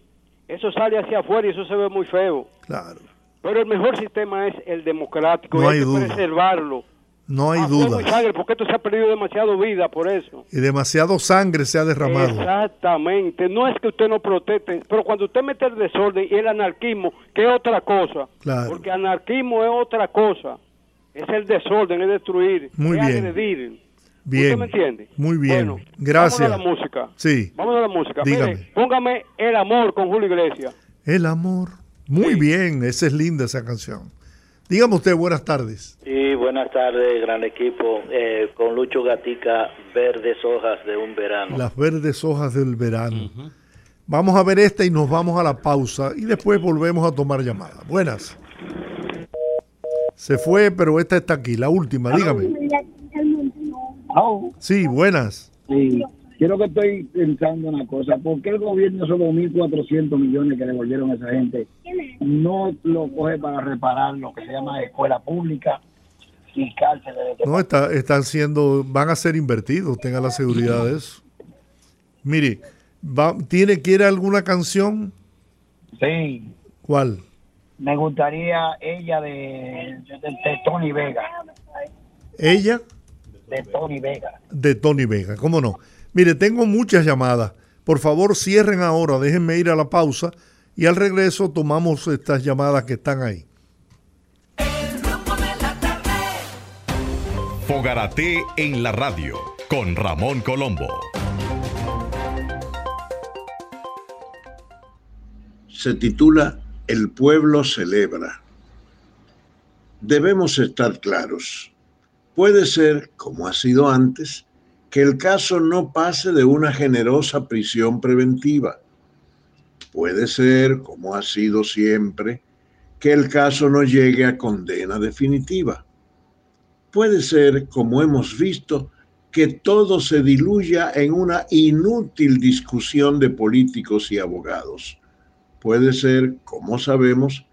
eso sale hacia afuera y eso se ve muy feo. Claro. Pero el mejor sistema es el democrático, No y hay hay, que duda. preservarlo. No hay A fuego y dudas. sangre, porque esto se ha perdido demasiado vida por eso. Y demasiado sangre se ha derramado. Exactamente. No es que usted no proteste, pero cuando usted mete el desorden y el anarquismo, que es otra cosa. Claro. Porque anarquismo es otra cosa. Es el desorden, es destruir, Muy es bien. agredir. Bien. ¿Usted me entiende? Muy bien. Bueno, Gracias. Vamos a la música. Sí. Vamos a la música. Dígame. Mire, póngame El Amor con Julio Iglesias. El amor. Muy bien, esa es linda esa canción. Dígame usted, buenas tardes. Y buenas tardes, gran equipo. Eh, con Lucho Gatica, verdes hojas de un verano. Las verdes hojas del verano. Vamos a ver esta y nos vamos a la pausa y después volvemos a tomar llamadas. Buenas. Se fue, pero esta está aquí, la última, dígame. Sí, buenas. Sí, quiero que estoy pensando una cosa. ¿Por qué el gobierno esos 2.400 millones que devolvieron a esa gente no lo coge para reparar lo que se llama escuela pública y cárceles? de No, está, están siendo, van a ser invertidos, tenga la seguridad de eso. Mire, va, ¿tiene, quiere alguna canción? Sí, ¿Cuál? me gustaría ella de, de, de Tony Vega. ¿Ella? De Tony Vega. De Tony Vega, ¿cómo no? Mire, tengo muchas llamadas. Por favor, cierren ahora, déjenme ir a la pausa y al regreso tomamos estas llamadas que están ahí. Fogarate en la radio con Ramón Colombo. Se titula El pueblo celebra. Debemos estar claros. Puede ser, como ha sido antes, que el caso no pase de una generosa prisión preventiva. Puede ser, como ha sido siempre, que el caso no llegue a condena definitiva. Puede ser, como hemos visto, que todo se diluya en una inútil discusión de políticos y abogados. Puede ser, como sabemos,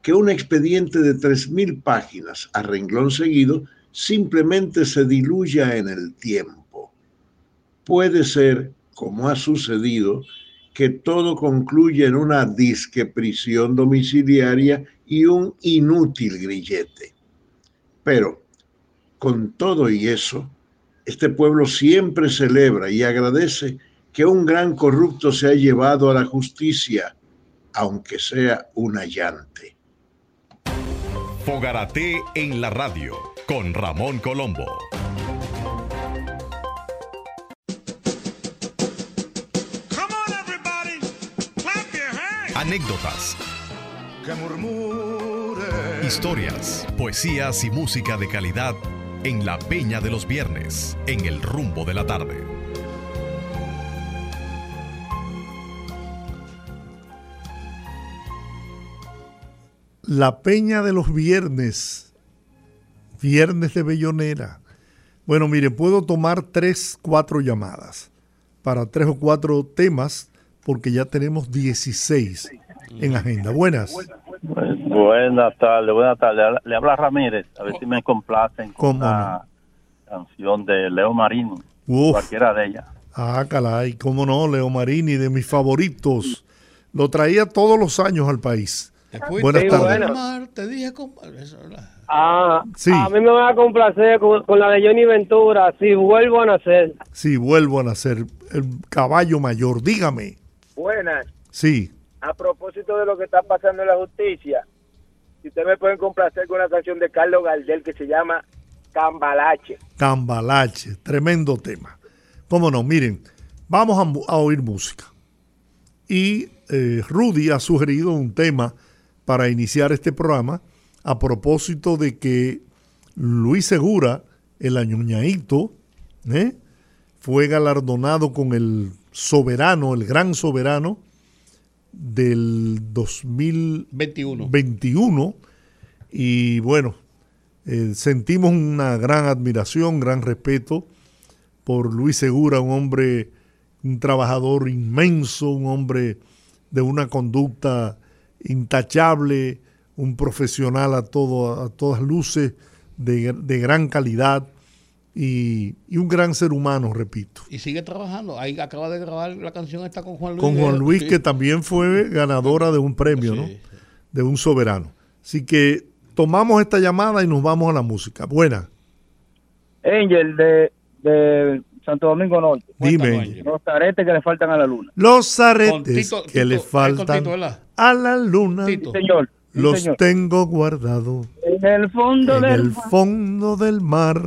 que un expediente de 3.000 páginas a renglón seguido simplemente se diluya en el tiempo. Puede ser, como ha sucedido, que todo concluya en una disque prisión domiciliaria y un inútil grillete. Pero, con todo y eso, este pueblo siempre celebra y agradece que un gran corrupto se ha llevado a la justicia, aunque sea un allante. Fogarate en la radio con Ramón Colombo. Anécdotas. Historias, poesías y música de calidad en la Peña de los Viernes, en el rumbo de la tarde. La Peña de los Viernes, Viernes de Bellonera. Bueno, mire, puedo tomar tres, cuatro llamadas para tres o cuatro temas porque ya tenemos 16 en agenda. Buenas. Buenas tardes, buenas tardes. Le habla Ramírez, a ver si me complacen con la canción de Leo Marini, cualquiera de ellas. Ah, caray, cómo no, Leo Marini, de mis favoritos. Lo traía todos los años al país. Buenas Sí, tardes. bueno. Te dije. Ah, Sí. a mí me va a complacer con, con la de Johnny Ventura, si vuelvo a nacer. Sí, vuelvo a nacer. El caballo mayor, dígame. Buenas. Sí, A propósito de lo que está pasando en la justicia, si ustedes me pueden complacer con una canción de Carlos Gardel que se llama Cambalache. Cambalache, tremendo tema. Cómo no, miren, vamos a, a oír música. Y eh, Rudy ha sugerido un tema para iniciar este programa a propósito de que Luis Segura, el añoñaito, ¿eh? fue galardonado con el soberano, el gran soberano del 2021. Y bueno, eh, sentimos una gran admiración, gran respeto por Luis Segura, un hombre, un trabajador inmenso, un hombre de una conducta intachable, un profesional a, todo, a todas luces, de, de gran calidad y, y un gran ser humano, repito. Y sigue trabajando. Ahí acaba de grabar la canción esta con Juan Luis. Con Juan Luis, que también fue ganadora de un premio, ¿no? De un soberano. Así que tomamos esta llamada y nos vamos a la música. Buena. Angel de, de Santo Domingo Norte. Dime, Angel. Los aretes que le faltan a la luna. Los aretes Tito- que Tito, le faltan a la luna, Sí, señor. Sí, los señor. tengo guardados En el fondo en del el fondo del mar.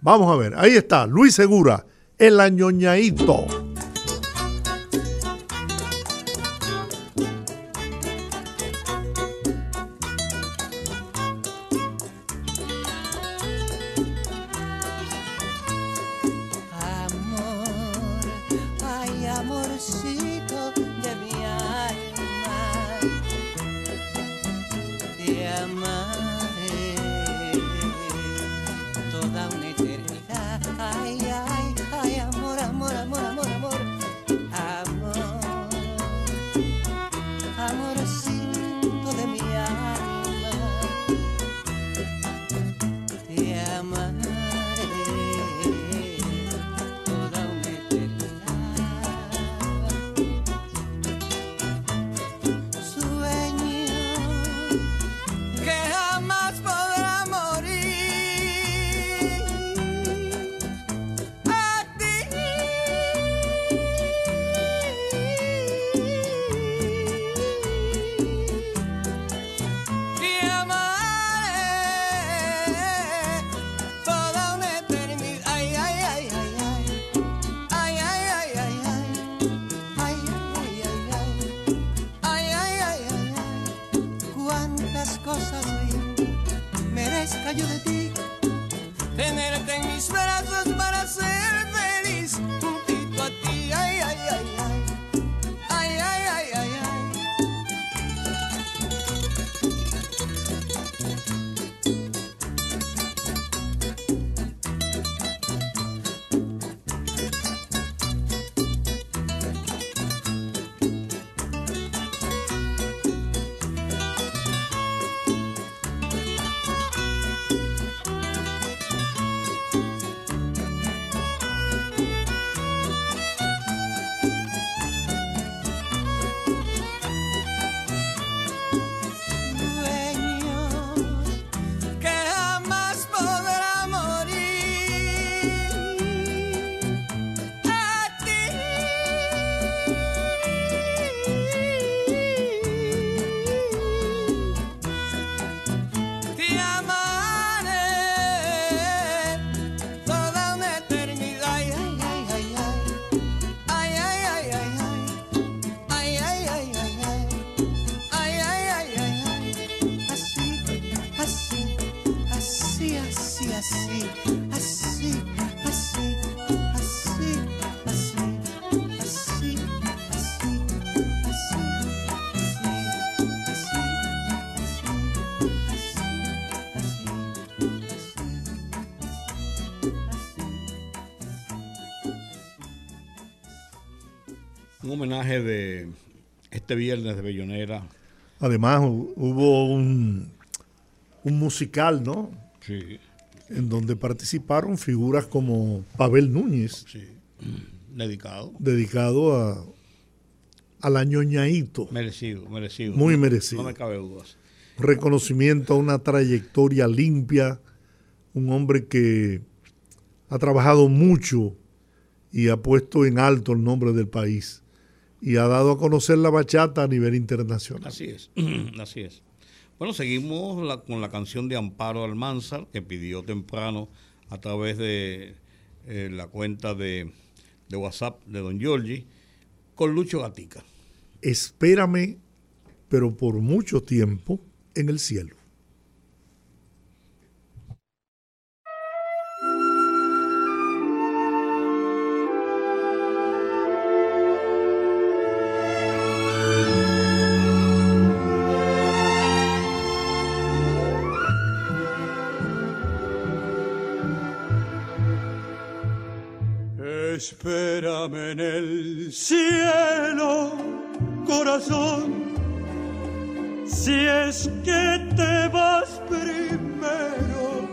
Vamos a ver, ahí está, Luis Segura, el añoñaito. Amor, ay amorcito homenaje de este viernes de Bellonera. Además, hu- hubo un, un musical, ¿no? Sí. En donde participaron figuras como Pavel Núñez, Dedicado. dedicado a, a la ñoñaíto. Merecido, merecido. Muy No- merecido. No me cabe dudas. reconocimiento a una trayectoria limpia, un hombre que ha trabajado mucho y ha puesto en alto el nombre del país y ha dado a conocer la bachata a nivel internacional. Así es, así es. Bueno, seguimos la- con la canción de Amparo Almanzar, que pidió temprano a través de eh, la cuenta de, de WhatsApp de Don Giorgi, con Lucho Gatica. Espérame, pero por mucho tiempo en el cielo. Espérame en el cielo, corazón, si es que te vas primero.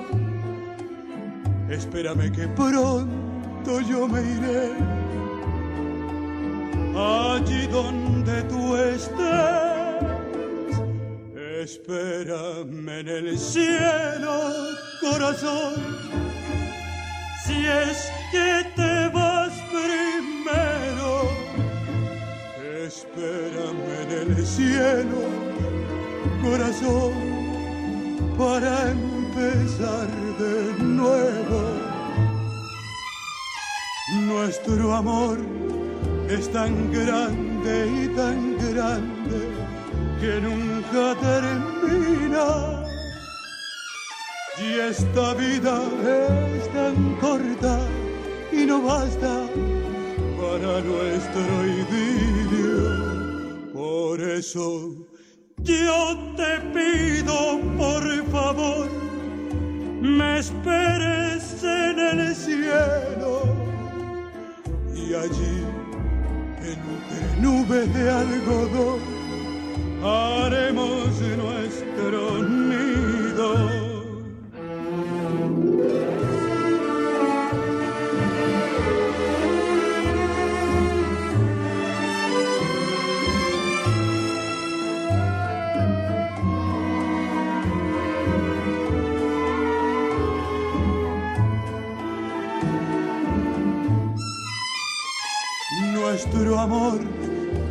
Espérame que pronto yo me iré allí donde tú estés. Espérame en el cielo, corazón si es que te espérame en el cielo, corazón, para empezar de nuevo. Nuestro amor es tan grande y tan grande que nunca termina. Y esta vida es tan corta y no basta para nuestro idilio. Por eso yo te pido, por favor, me esperes en el cielo. Y allí, entre nubes de algodón, haremos nuestro nido. Nuestro amor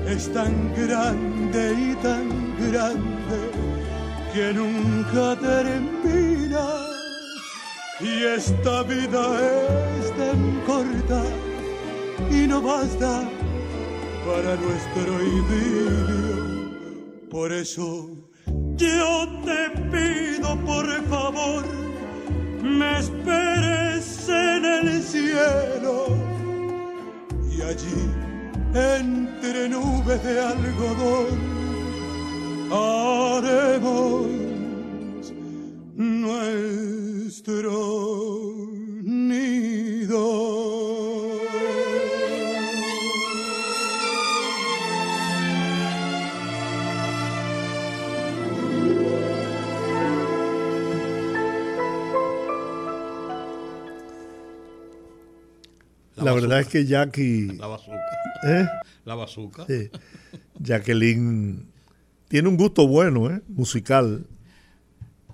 es tan grande y tan grande que nunca termina. Y esta vida es tan corta y no basta para nuestro idilio. Por eso Yo te pido por favor, me esperes en el cielo y allí entre nubes de algodón haremos nuestro nido. La, verdad es que Jackie. La bazooka. ¿Eh? La. Sí. Jacqueline tiene un gusto bueno, ¿eh? Musical.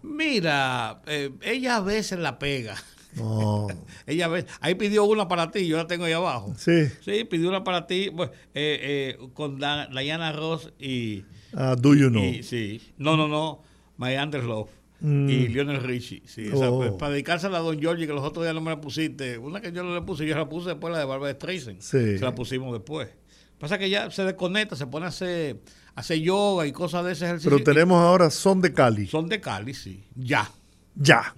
Mira, eh, ella a veces la pega. No. ella a veces, ahí pidió una para ti, yo la tengo ahí abajo. Sí. Sí, pidió una para ti pues, eh, con Diana Ross y. Ah, do you know? y- sí. No, no, no. My Under Love. Mm. Y Lionel Richie. Sí, esa, Oh. pues, para dedicársela a Don Georgie, que los otros días no me la pusiste. Una que yo no le puse, yo la puse después, la de Barbara Streisand. Sí. Se la pusimos después. Pasa que ya se desconecta, se pone a hacer, a hacer yoga y cosas de ese ejercicio. Pero tenemos ahora Son de Cali. Son de Cali, sí. Ya. Ya.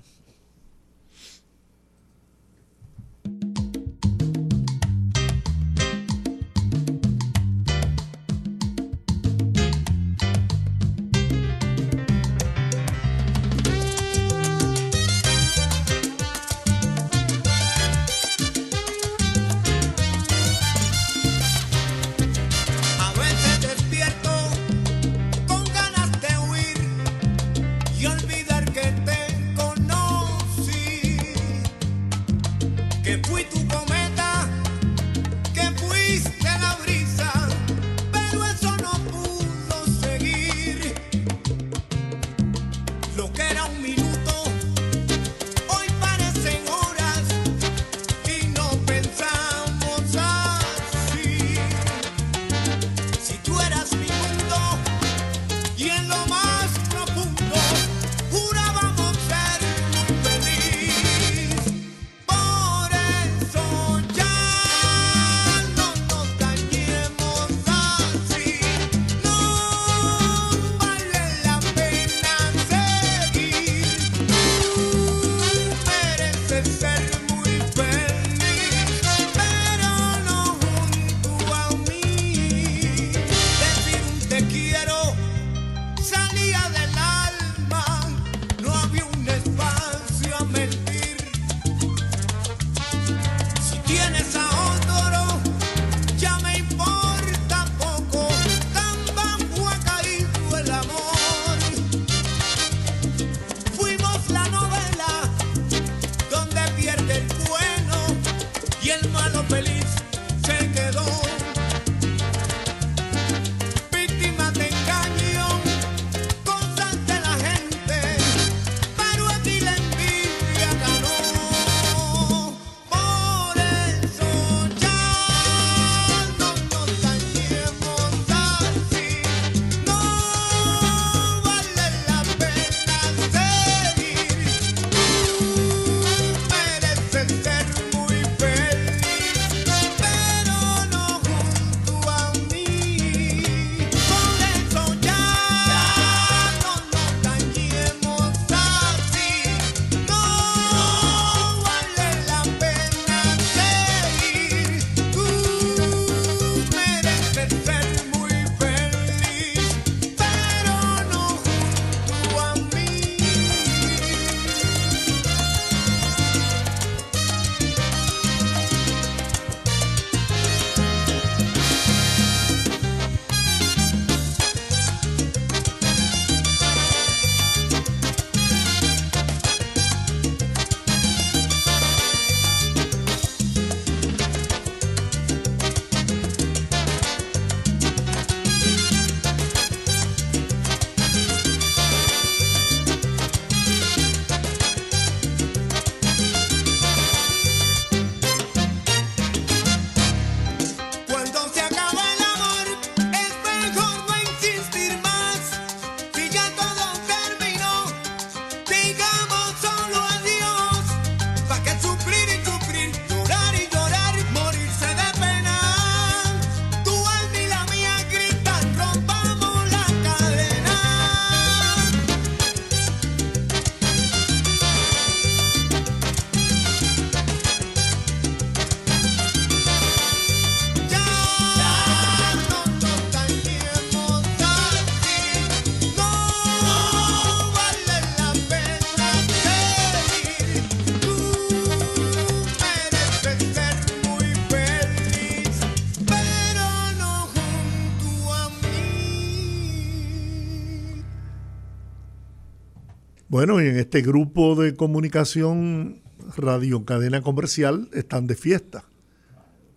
Bueno, y en este grupo de comunicación Radio Cadena Comercial están de fiesta.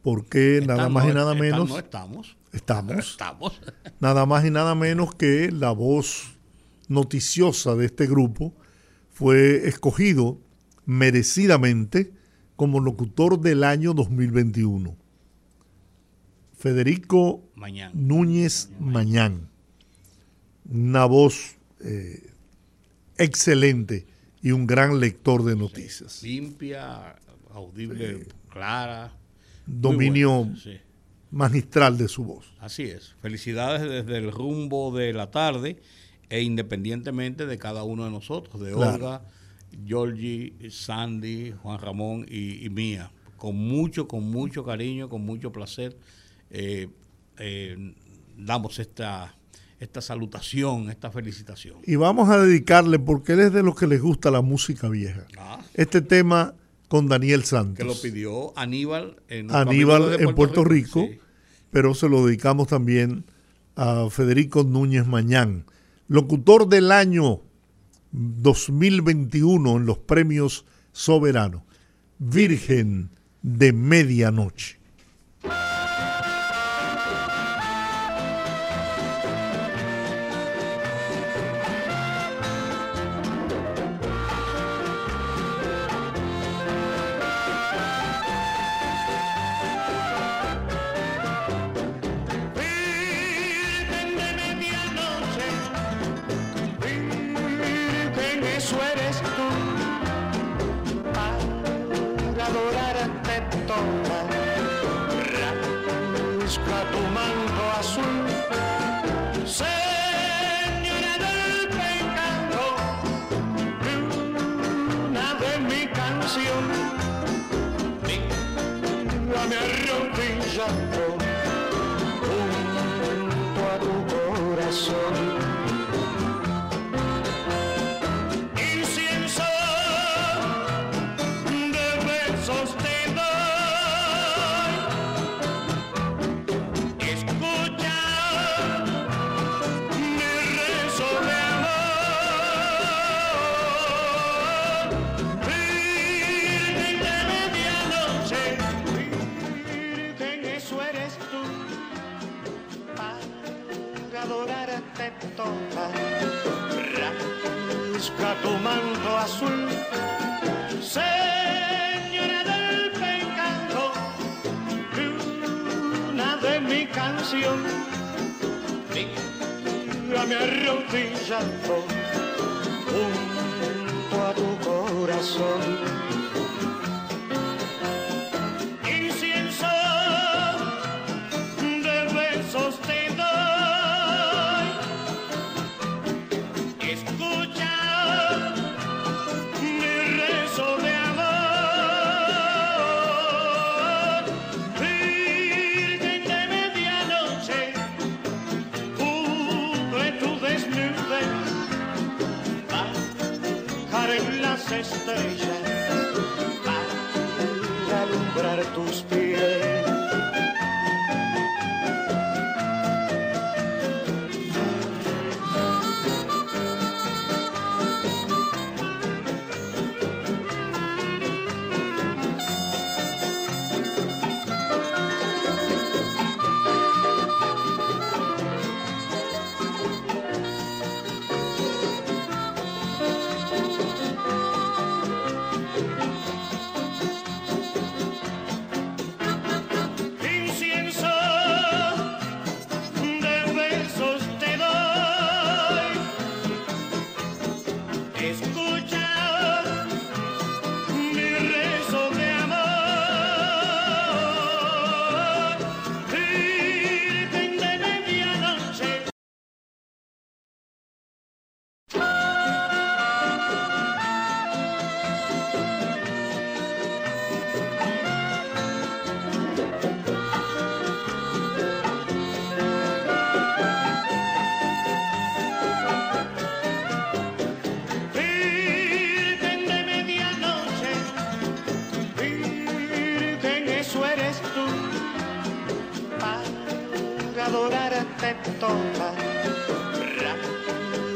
Porque nada más y nada menos. no estamos. Estamos. Estamos. Nada más y nada menos que la voz noticiosa de este grupo fue escogido merecidamente como locutor del año 2021. Federico Mañán. Núñez Mañán. Una voz eh, excelente y un gran lector de noticias. Limpia, audible, clara. Dominio buena, sí. magistral de su voz. Así es. Felicidades desde el rumbo de la tarde e independientemente de cada uno de nosotros, de Claro. Olga, Georgie, Sandy, Juan Ramón y, y mía. Con mucho, con mucho cariño, con mucho placer, eh, eh, damos esta, esta salutación, esta felicitación. Y vamos a dedicarle, porque él es de los que les gusta la música vieja, este tema con Daniel Santos. Que lo pidió Aníbal en Aníbal de en Puerto Rico, Sí. pero se lo dedicamos también a Federico Núñez Mañán, locutor del año 2021 en los premios Soberano, Virgen de Medianoche. Rasca tu manto azul. Señora del pecado. Luna de mi canción. Dame arrodillado.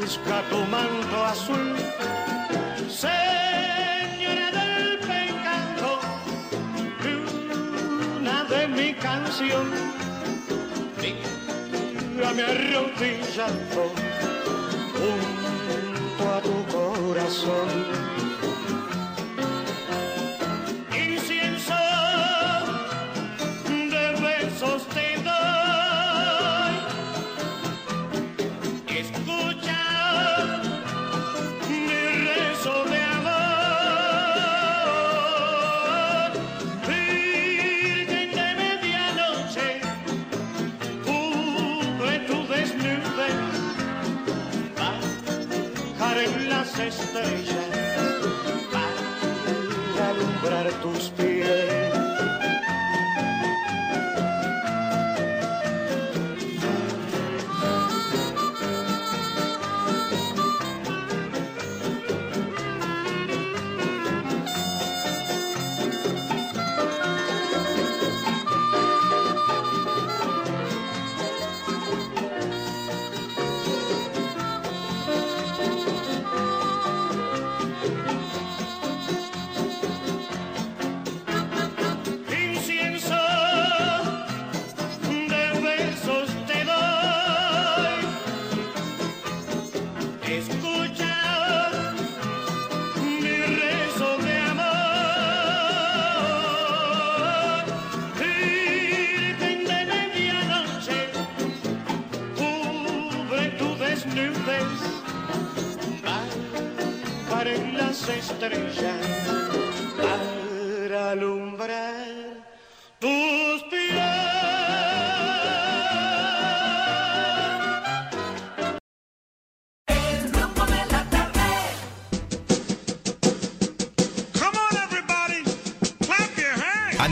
Busca tu manto azul. Señora del pecado, luna de mi canción, dígame arrodillado junto a tu corazón.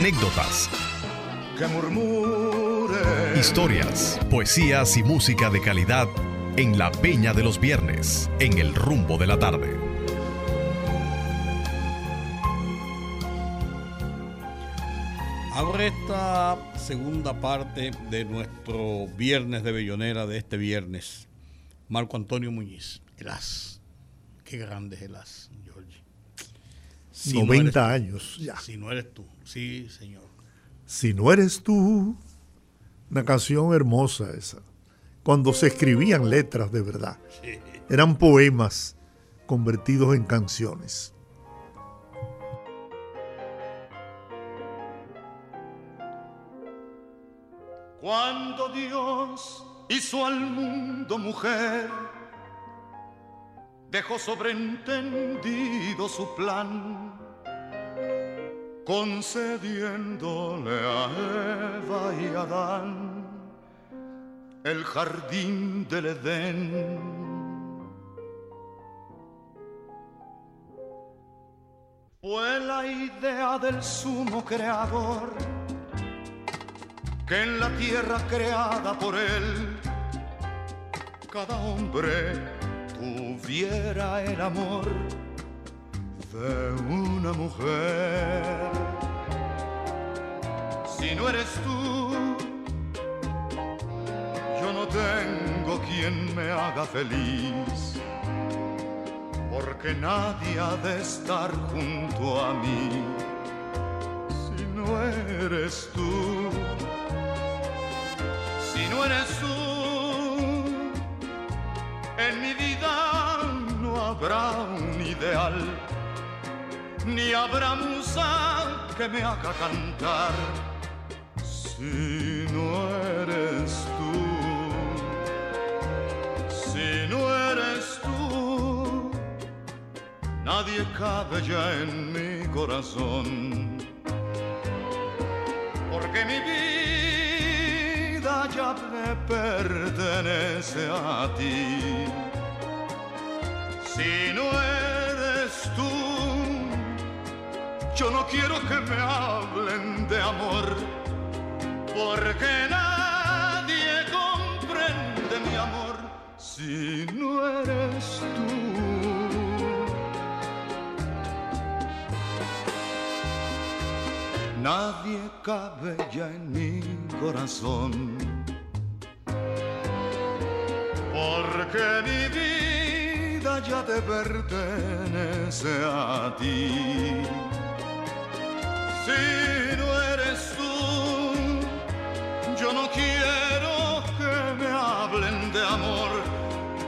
Anécdotas, Que murmure historias, poesías y música de calidad en la Peña de los Viernes, en el rumbo de la tarde. Abre esta segunda parte de nuestro viernes de Bellonera de este viernes. Marco Antonio Muñiz, el as. Qué grande es el as, Georgie. 90 tú, años ya. Si no eres tú, sí, señor. Si no eres tú, una canción hermosa esa. Cuando se escribían letras de verdad. Sí. Eran poemas convertidos en canciones. Cuando Dios hizo al mundo mujer, dejó sobreentendido su plan, concediéndole a Eva y Adán el jardín del Edén. Fue la idea del sumo creador que en la tierra creada por él, cada hombre tuviera el amor de una mujer. Si no eres tú, yo no tengo quien me haga feliz, porque nadie ha de estar junto a mí. Si no eres tú, si no eres tú, habrá un ideal, ni habrá musa que me haga cantar. Si no eres tú, si no eres tú, nadie cabe ya en mi corazón, porque mi vida ya me pertenece a ti. Si no eres tú, yo no quiero que me hablen de amor, porque nadie comprende mi amor si no eres tú. Nadie cabe ya en mi corazón, porque mi ya te pertenece a ti. Si no eres tú, yo no quiero que me hablen de amor,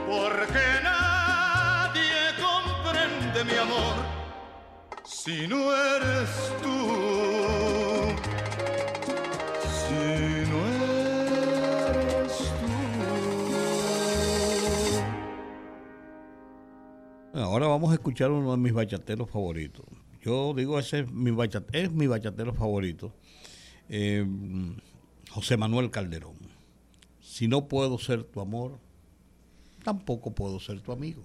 porque nadie comprende mi amor. Si no eres tú, Ahora vamos a escuchar uno de mis bachateros favoritos. Yo digo, ese es mi, bachatero favorito. Eh, José Manuel Calderón. Si no puedo ser tu amor, tampoco puedo ser tu amigo.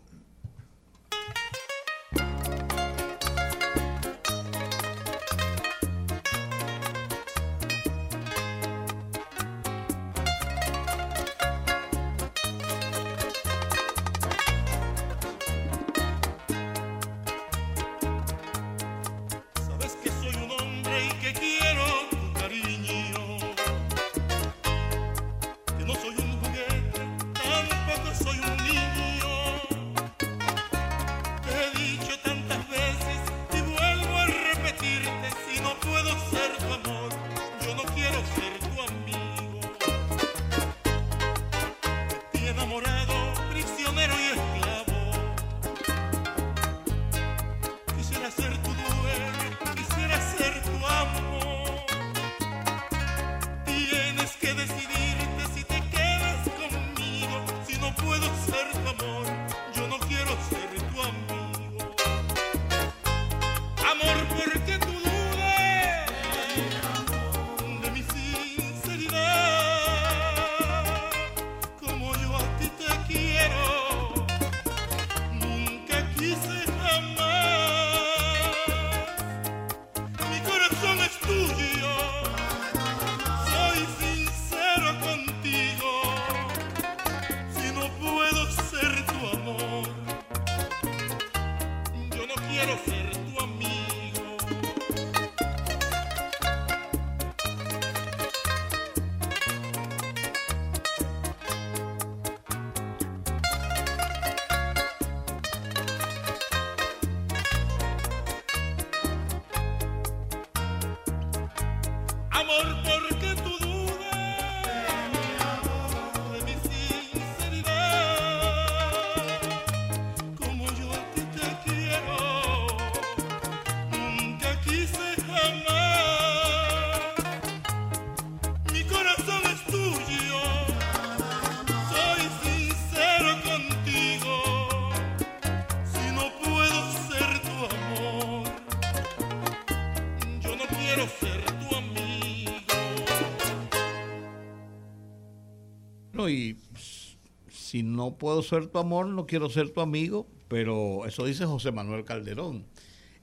Si no puedo ser tu amor, no quiero ser tu amigo, pero eso dice José Manuel Calderón.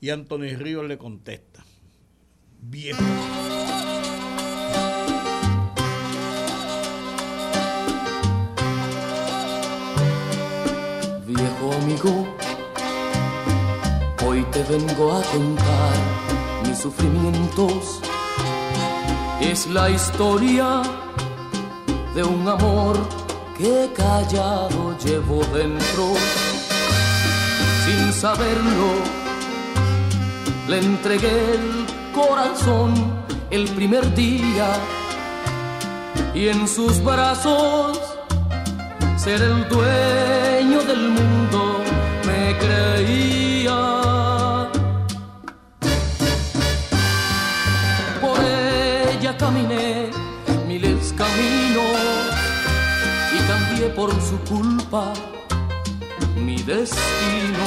Y Antonio Ríos le contesta, viejo. Viejo amigo, hoy te vengo a contar mis sufrimientos. Es la historia de un amor callado llevo dentro. Sin saberlo, le entregué el corazón el primer día y en sus brazos ser el dueño del mundo me creía. Por ella caminé por su culpa mi destino.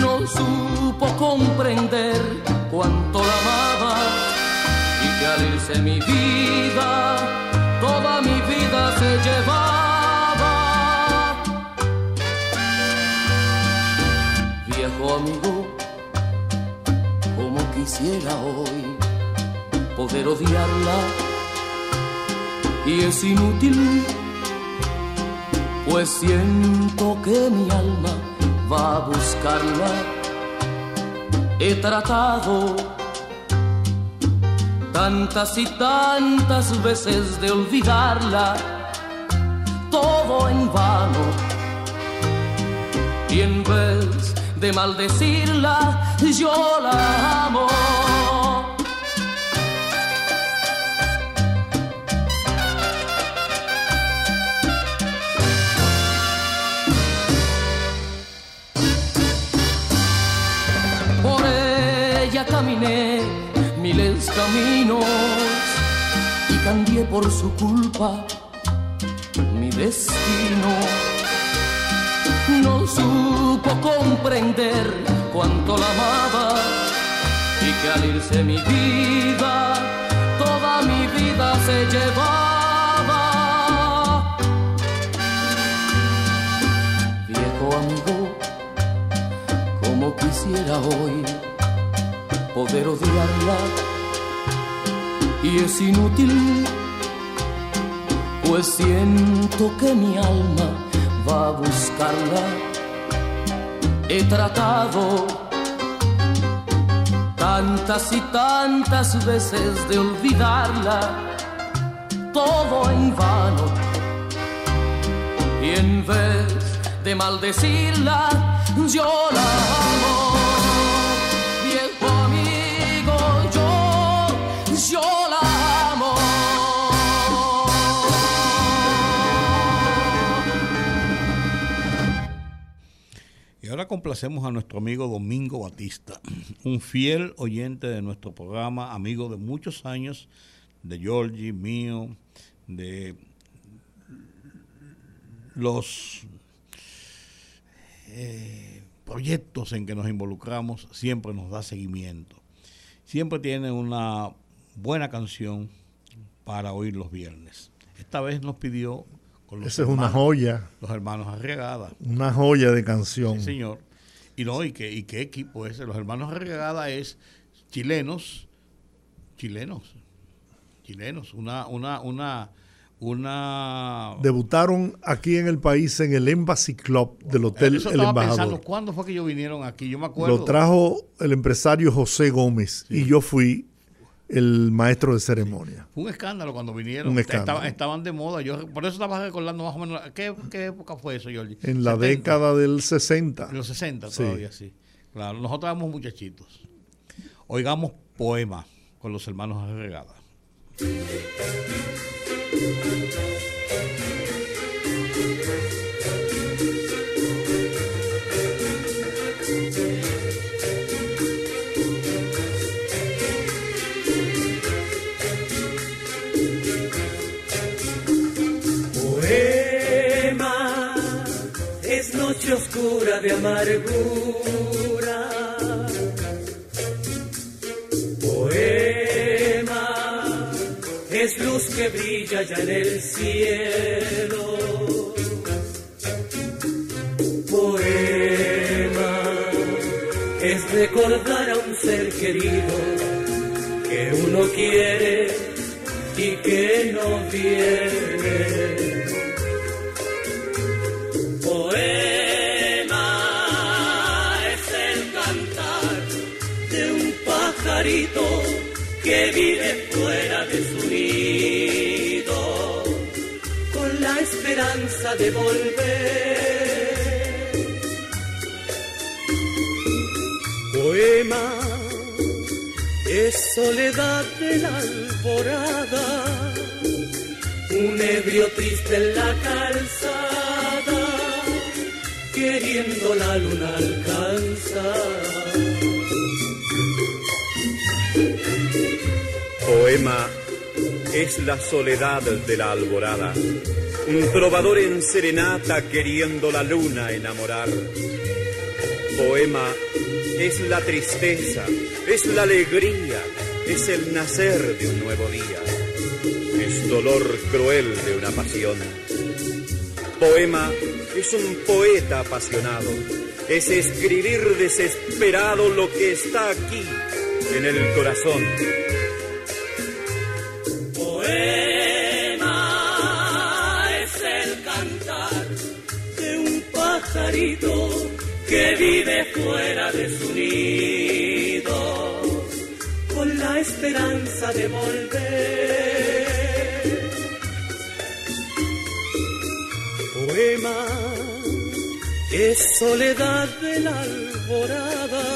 No supo comprender cuánto la amaba y que al irse mi vida, toda mi vida se llevaba. Viejo amigo, como quisiera hoy poder odiarla y es inútil, pues siento que mi alma va a buscarla. He tratado tantas y tantas veces de olvidarla, todo en vano, y en vez de maldecirla, yo la amo. Miles caminos y cambié por su culpa mi destino. No supo comprender cuánto la amaba y que al irse mi vida, toda mi vida se llevaba. Viejo amigo, como quisiera hoy poder odiarla y es inútil, pues siento que mi alma va a buscarla. He tratado tantas y tantas veces de olvidarla, todo en vano. Y en vez de maldecirla, yo la ahora complacemos a nuestro amigo Domingo Batista, un fiel oyente de nuestro programa, amigo de muchos años, de Georgie, mío, de los eh, proyectos en que nos involucramos, siempre nos da seguimiento. Siempre tiene una buena canción para oír los viernes. Esta vez nos pidió con los Esa es una joya. Los hermanos Arriagada. Una joya de canción. Sí, señor. Y no, y qué, y qué equipo es. Los hermanos Arriagada es chilenos, chilenos, chilenos. Una, una, una, una. Debutaron aquí en el país en el Embassy Club del Hotel Eso El Embajador. pensando, ¿cuándo fue que ellos vinieron aquí? Yo me acuerdo. Lo trajo el empresario José Gómez y yo fui el maestro de ceremonia. Fue un escándalo cuando vinieron. Un escándalo. Estaban, estaban de moda. Yo por eso estaba recordando más o menos. ¿Qué, qué época fue eso, Jordi? En la 70. década del 60. En los 60 Sí. todavía, sí. Claro, nosotros éramos muchachitos. Oigamos poema con los hermanos Arregada. Oscura de amargura. Poema es luz que brilla ya en el cielo. Poema es recordar a un ser querido que uno quiere y que no viene. Vive fuera de su nido con la esperanza de volver. Poema es soledad de la alborada, un ebrio triste en la calzada, queriendo la luna alcanzar. Poema es la soledad de la alborada, un trovador en serenata queriendo la luna enamorar. Poema es la tristeza, es la alegría, es el nacer de un nuevo día, es dolor cruel de una pasión. Poema es un poeta apasionado, es escribir desesperado lo que está aquí en el corazón. Que vive fuera de su nido con la esperanza de volver. Poema es soledad de la alborada,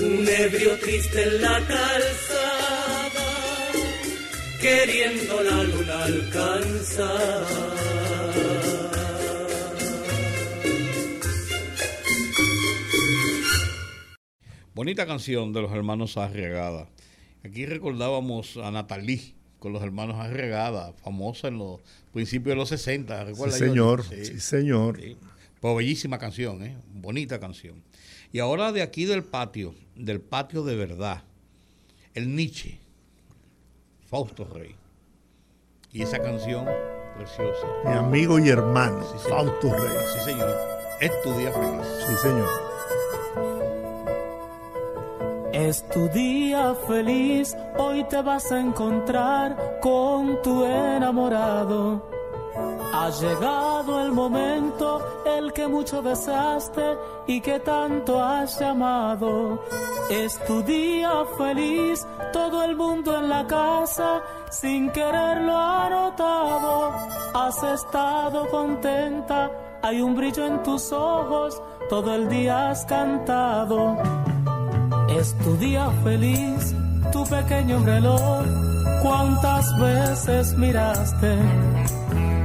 un ebrio triste en la calzada, queriendo la luna alcanzar. Bonita canción de los hermanos Arriagada. Aquí recordábamos a Natalí con los hermanos Arriagada, famosa en los principios de los 60. Sí, ¿recuerda, señor. Johnny? Sí, señor. Pero bellísima canción, ¿eh? bonita canción. Y ahora de aquí del patio, del patio de verdad, el Nietzsche, Fausto Rey. Y esa canción preciosa. Mi amigo y hermano, Sí, señor. Fausto Rey. Sí, señor. Es tu día feliz. Sí, señor. Es tu día feliz, hoy te vas a encontrar con tu enamorado. Ha llegado el momento, el que mucho deseaste y que tanto has llamado. Es tu día feliz, todo el mundo en la casa sin quererlo ha notado. Has estado contenta, hay un brillo en tus ojos, todo el día has cantado. Es tu día feliz, tu pequeño reloj. ¿Cuántas veces miraste?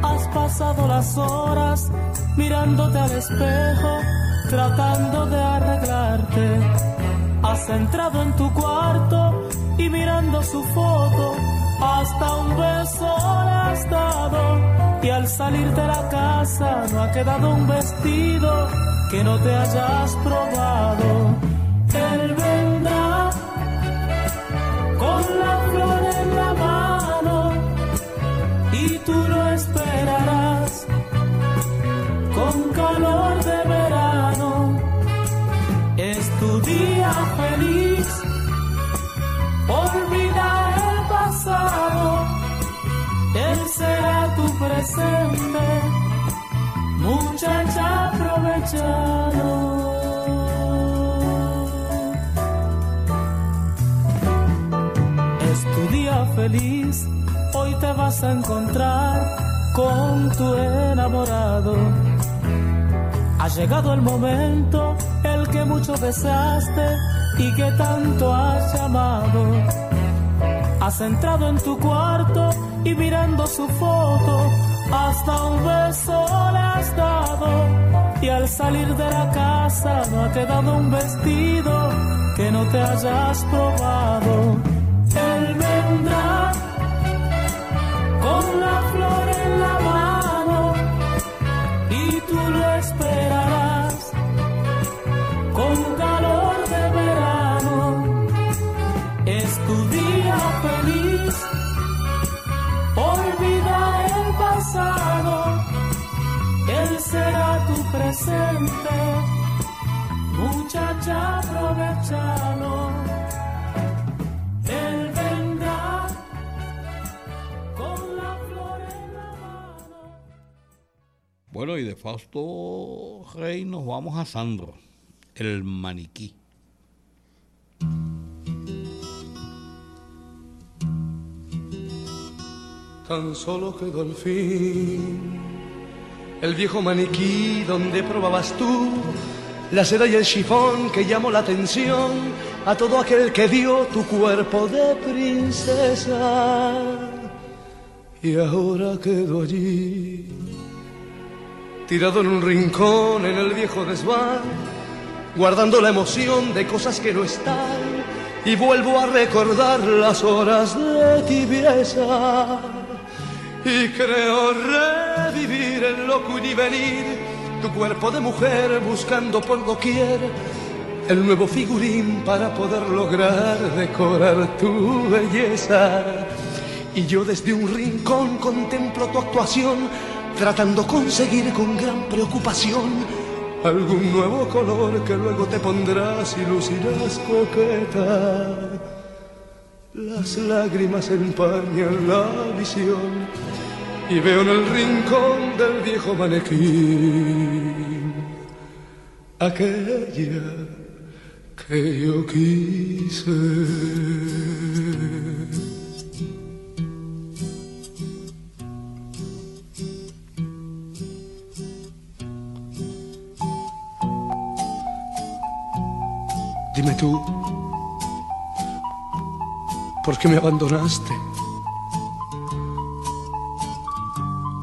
Has pasado las horas mirándote al espejo, tratando de arreglarte. Has entrado en tu cuarto y mirando su foto, hasta un beso le has dado. Y al salir de la casa no ha quedado un vestido que no te hayas probado. Él vendrá con la flor en la mano y tú lo esperarás con calor de verano. Es tu día feliz, olvida el pasado, él será tu presente, muchacha aprovechado. Feliz, hoy te vas a encontrar con tu enamorado. Ha llegado el momento, el que mucho deseaste y que tanto has llamado. Has entrado en tu cuarto y mirando su foto, hasta un beso le has dado. Y al salir de la casa no ha quedado un vestido que no te hayas probado. Él vendrá con la flor en la mano y tú lo esperarás con calor de verano. Es tu día feliz, olvida el pasado, él será tu presente, muchacha aprovechalo. Bueno, y de Fausto Rey nos vamos a Sandro, el maniquí. Tan solo quedó al fin el viejo maniquí donde probabas tú la seda y el chifón que llamó la atención a todo aquel que dio tu cuerpo de princesa. Y ahora quedó allí, tirado en un rincón en el viejo desván, guardando la emoción de cosas que no están. Y vuelvo a recordar las horas de tibieza y creo revivir el loco y venir tu cuerpo de mujer buscando por doquier el nuevo figurín para poder lograr decorar tu belleza. Y yo desde un rincón contemplo tu actuación, tratando conseguir con gran preocupación algún nuevo color que luego te pondrás y lucirás coqueta. Las lágrimas empañan la visión y veo en el rincón del viejo manequín aquella que yo quise. Dime ¿por qué me abandonaste?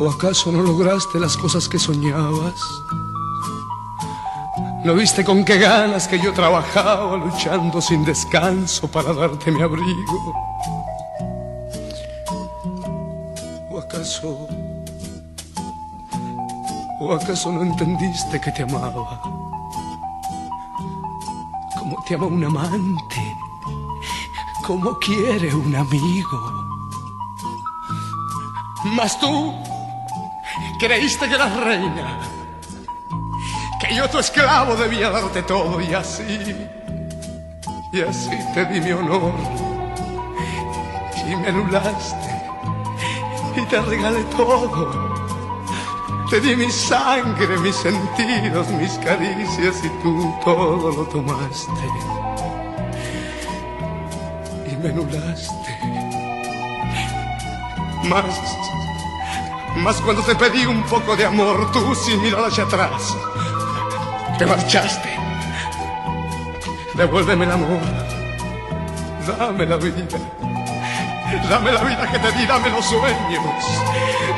¿O acaso no lograste las cosas que soñabas? ¿No viste con qué ganas que yo trabajaba luchando sin descanso para darte mi abrigo? ¿O acaso... ¿O acaso no entendiste que te amaba? Te ama un amante, como quiere un amigo. Mas tú creíste que eras reina que yo tu esclavo debía darte todo y así, y así te di mi honor y me anulaste y te regalé todo. Te di mi sangre, mis sentidos, mis caricias y tú todo lo tomaste y me anulaste. Más, más cuando te pedí un poco de amor, tú sin mirar hacia atrás te marchaste. Devuélveme el amor. Dame la vida. Dame la vida que te di, dame los sueños.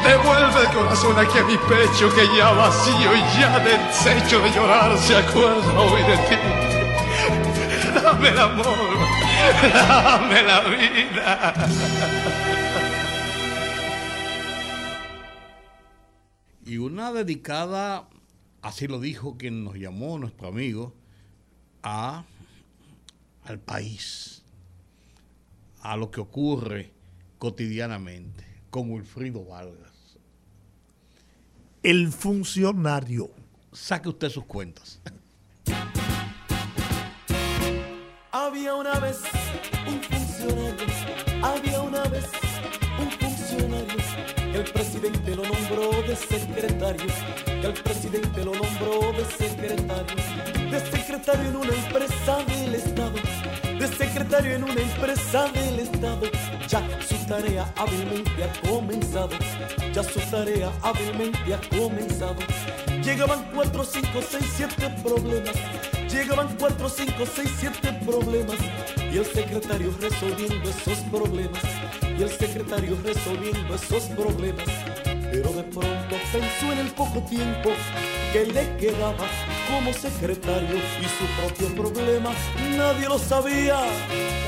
Devuelve el corazón aquí a mi pecho que ya vacío y ya deshecho de llorar se acuerda hoy de ti. Dame el amor. Dame la vida. Y una dedicada así lo dijo quien nos llamó, nuestro amigo, a, al país, a lo que ocurre cotidianamente, con Wilfrido Vargas. El funcionario. Saque usted sus cuentas. Había una vez un funcionario, había una vez un funcionario, que el presidente lo nombró de secretario, que el presidente lo nombró de secretario, de secretario en una empresa del Estado, secretario en una empresa del Estado. Ya su tarea hábilmente ha comenzado, ya su tarea hábilmente ha comenzado. Llegaban cuatro, cinco, seis, siete problemas. Llegaban cuatro, cinco, seis, siete problemas. Y el secretario resolviendo esos problemas. Y el secretario resolviendo esos problemas. Pero de pronto pensó en el poco tiempo que le quedaba como secretario y su propio problema nadie lo sabía.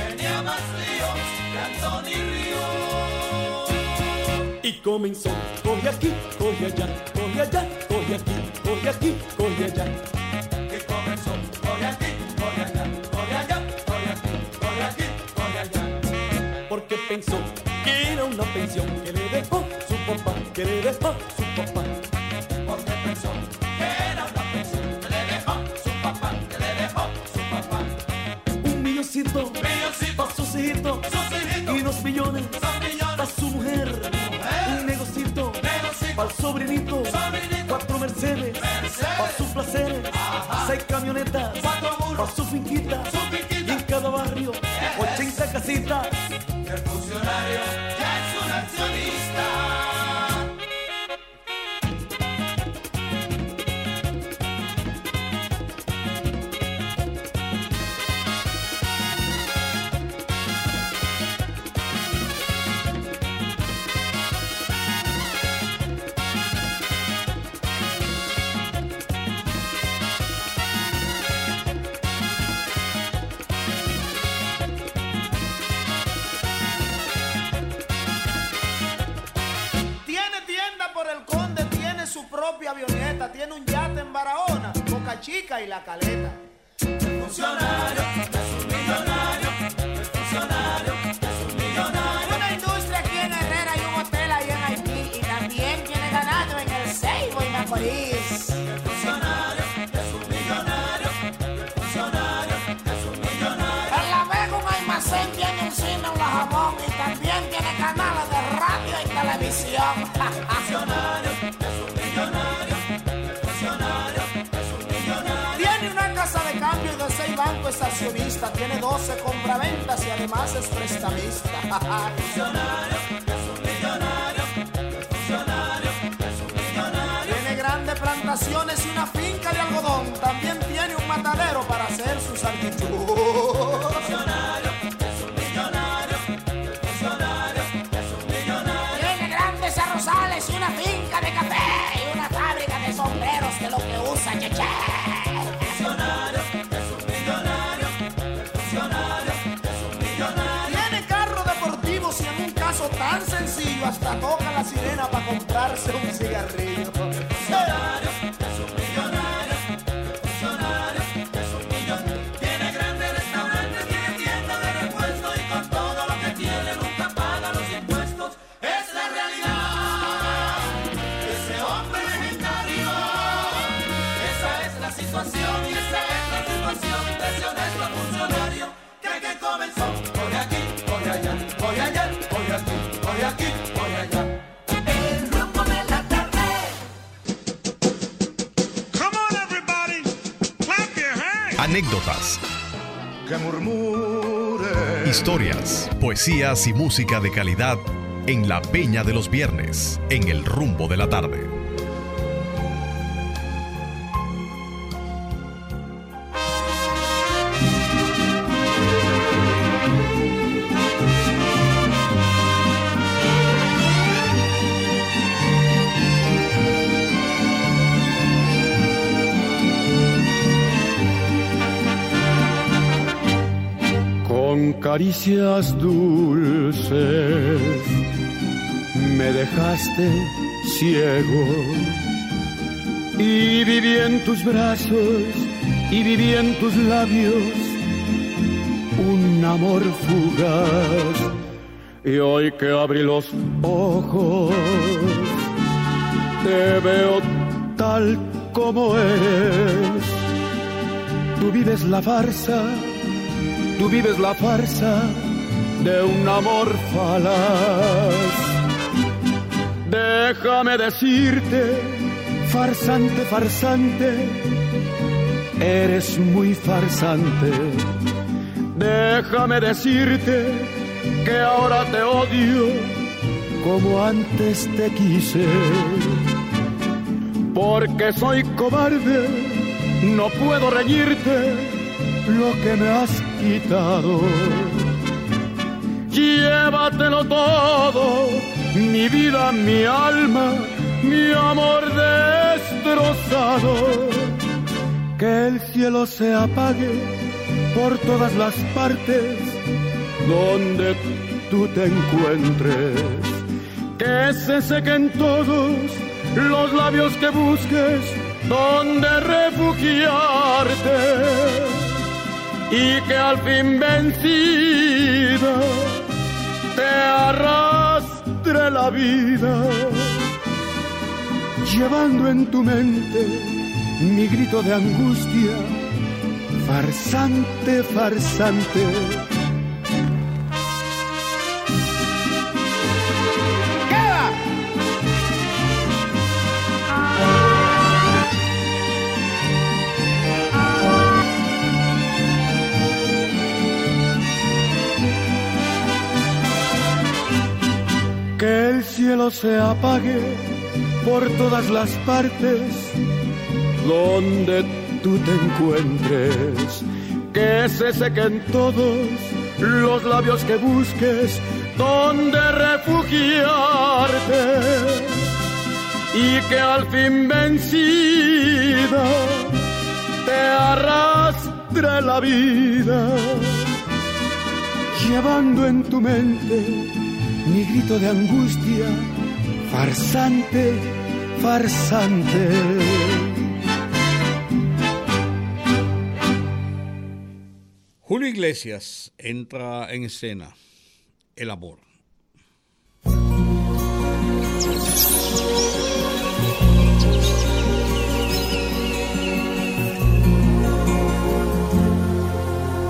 Tenía más líos que Antonio Río. Y comenzó, coge aquí, coge allá, coge allá, coge aquí, coge aquí, coge allá. Y comenzó, coge aquí, coge allá, coge allá, coge aquí, coge aquí, coge allá. Porque pensó que era una pensión que le dejó su papá, que le dejó su milloncito, pa' sus hijitos, y Dos millones. pa' su mujer, un negocito, Negocito. pa' el sobrinito, cuatro Mercedes, Mercedes. pa' sus placeres, seis camionetas, Cuatro burros. pa' su finquita, y en cada barrio, 80 casitas. El funcionario ya es un accionista. Y La Caleta. El accionista, tiene 12 compraventas y además es prestamista. Millonario. Es un millonario. Tiene grandes plantaciones y una finca de algodón. También tiene un matadero para hacer sus salchichón. Hasta toca la sirena para comprarse un cigarrillo. Anécdotas, Que historias, poesías y música de calidad en la Peña de los Viernes, en el rumbo de la tarde. Caricias dulces. Me dejaste ciego. Y viví en tus brazos y viví en tus labios un amor fugaz. Y hoy que abrí los ojos te veo tal como eres. Tú vives la farsa Tú vives la farsa de un amor falaz. Déjame decirte, farsante, farsante, eres muy farsante. Déjame decirte que ahora te odio como antes te quise. Porque soy cobarde, no puedo reñirte lo que me has quitado. Llévatelo todo, mi vida, mi alma, mi amor destrozado. Que el cielo se apague por todas las partes donde tú te encuentres. Que se sequen todos los labios que busques donde refugiarte y que al fin vencida te arrastre la vida, llevando en tu mente mi grito de angustia, farsante, farsante. Que el cielo se apague por todas las partes donde tú te encuentres. Que se sequen todos los labios que busques donde refugiarte. Y que al fin vencida te arrastre la vida, llevando en tu mente mi grito de angustia, farsante, farsante. Julio Iglesias entra en escena. El amor.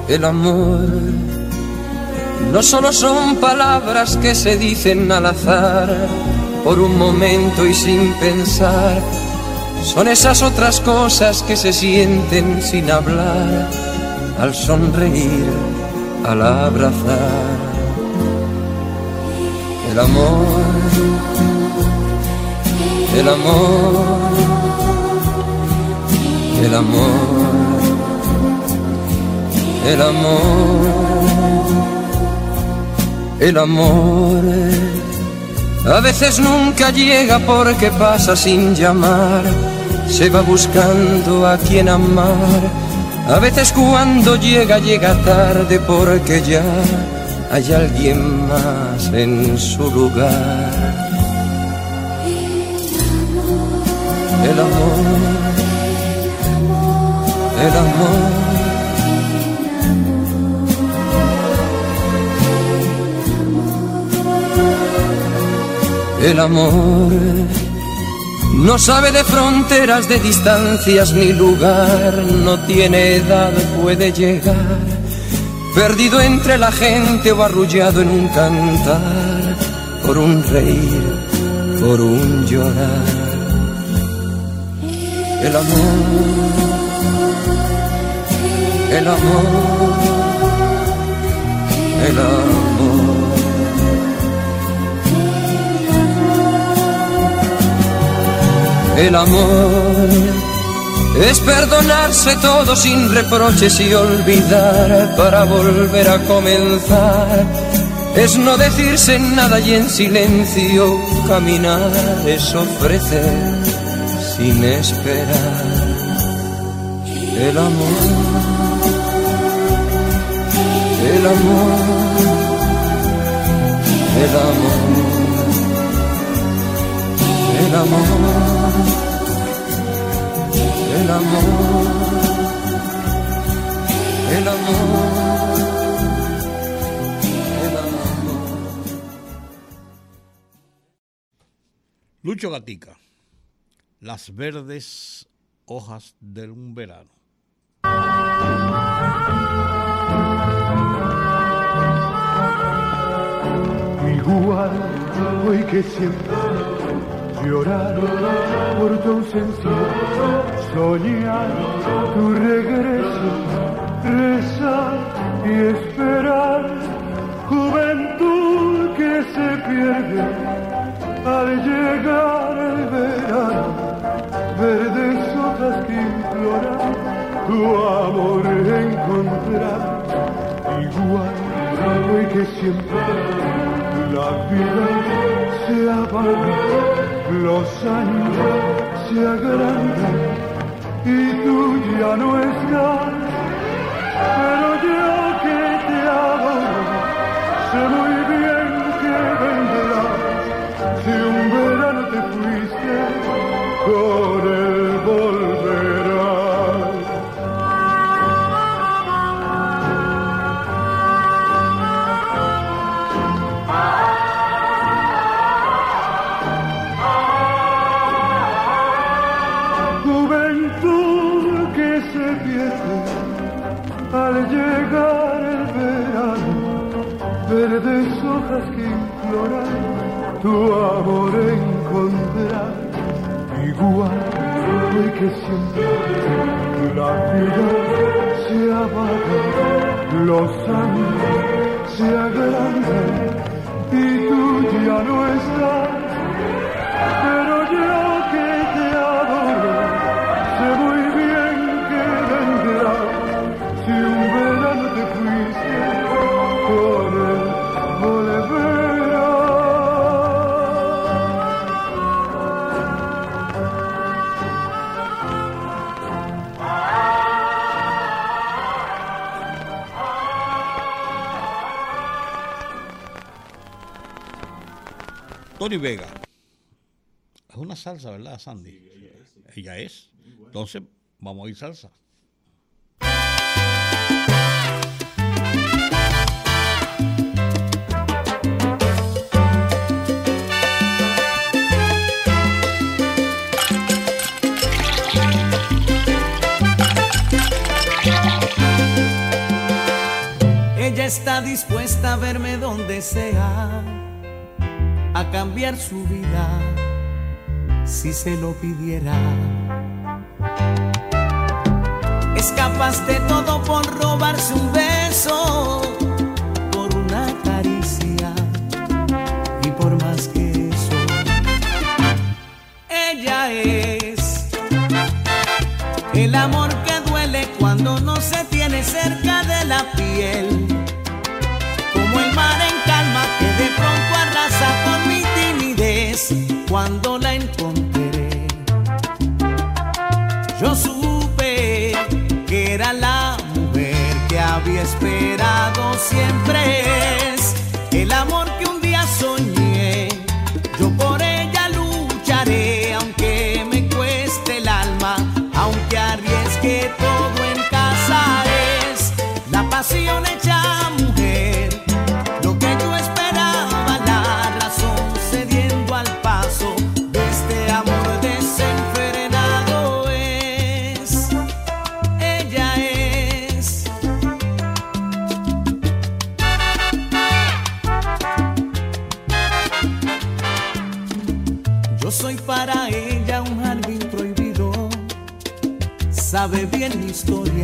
El amor no solo son palabras que se dicen al azar por un momento y sin pensar, son esas otras cosas que se sienten sin hablar al sonreír, al abrazar. El amor, el amor, el amor, el amor el amor a veces nunca llega porque pasa sin llamar, se va buscando a quien amar. A veces cuando llega llega tarde porque ya hay alguien más en su lugar. El amor, el amor. El amor no sabe de fronteras, de distancias ni lugar, no tiene edad, puede llegar, perdido entre la gente o arrullado en un cantar, por un reír, por un llorar. El amor, el amor, el amor. El amor. Es perdonarse todo sin reproches y olvidar para volver a comenzar. Es no decirse nada y en silencio caminar, es ofrecer sin esperar. El amor, el amor, el amor, el amor el amor, el amor, el amor. Lucho Gatica, las verdes hojas de un verano. Igual hoy que siempre llorar por tu ausencia, soñar tu regreso, rezar y esperar, juventud que se pierde al llegar el verano, verdes hojas que imploran tu amor encontrar, igual hoy que siempre la vida se apaga, los años se agrandan y tú ya no estás. Pero yo que te adoro, sé muy bien que vendrás. Si un verano te fuiste, con él verdes hojas que imploran tu amor encontrar. Igual hoy que siempre la vida se apaga, los años se agrandan y tú ya no estás. Vega. Es una salsa, ¿verdad, Sandy? ella es. Entonces, vamos a oír salsa. Ella está dispuesta a verme donde sea, cambiar su vida si se lo pidiera. Es capaz de todo por robarse un beso, historia.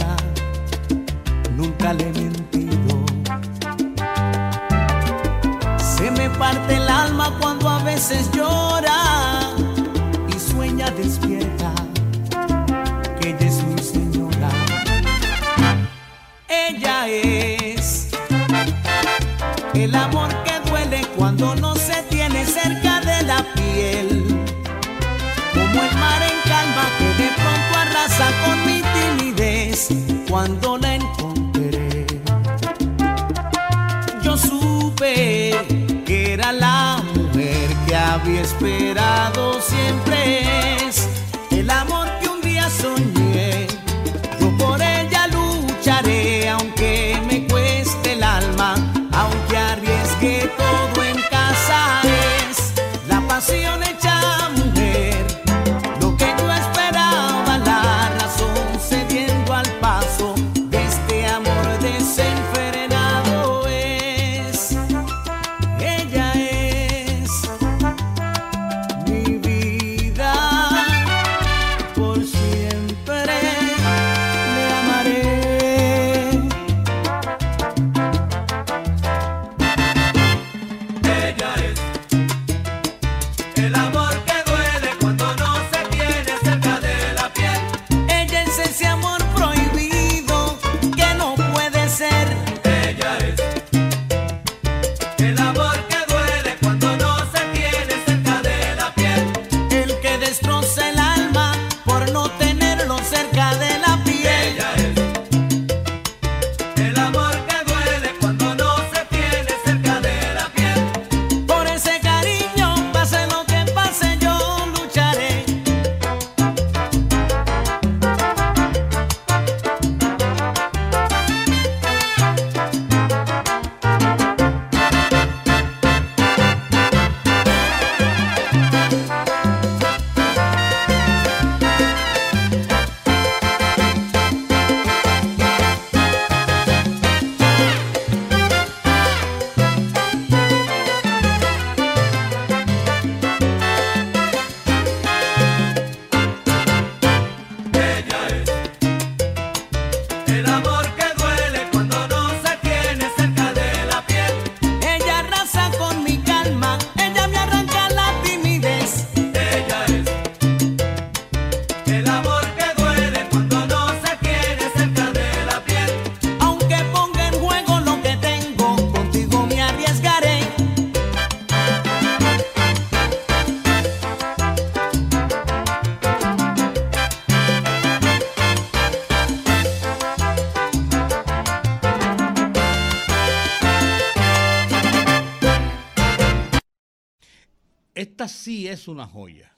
esta sí es una joya.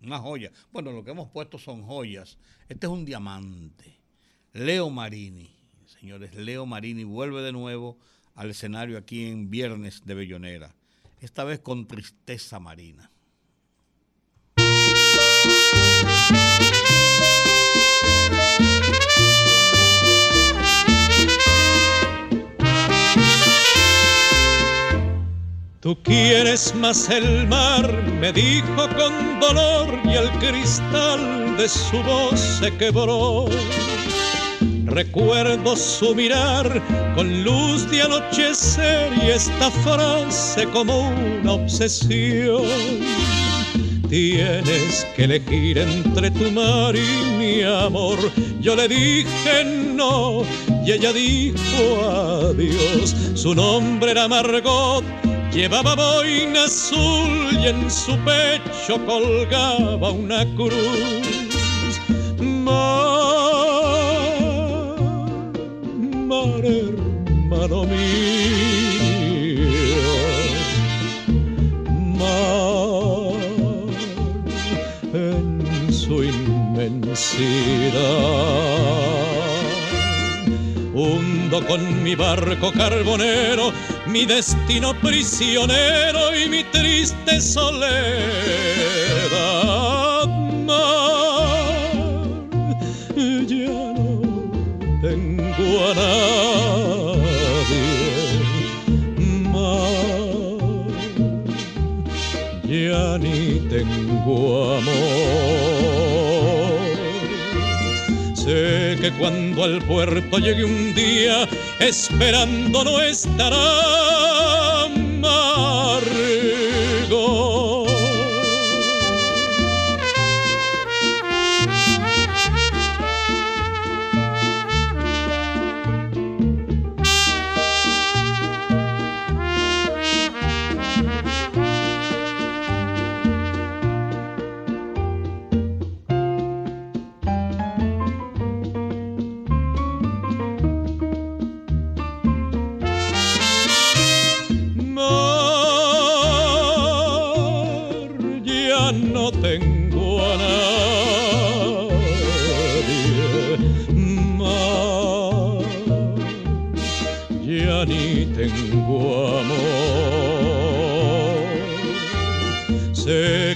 Una joya. Bueno, lo que hemos puesto son joyas. Este es un diamante. Leo Marini. Señores, Leo Marini vuelve de nuevo al escenario aquí en Viernes de Bellonera. Esta vez con Tristeza Marina. Tú quieres más el mar, me dijo con dolor y el cristal de su voz se quebró. Recuerdo su mirar con luz de anochecer y esta frase como una obsesión. Tienes que elegir entre tu mar y mi amor. Yo le dije no y ella dijo adiós. Su nombre era Margot Llevaba boina azul y en su pecho colgaba una cruz. Mar, mar hermano mío, mar en su inmensidad. Con mi barco carbonero, mi destino prisionero y mi triste soledad. Ya no tengo a nadie. Ya ni tengo amor. Sé que cuando al puerto llegue un día, esperando no estará amargo.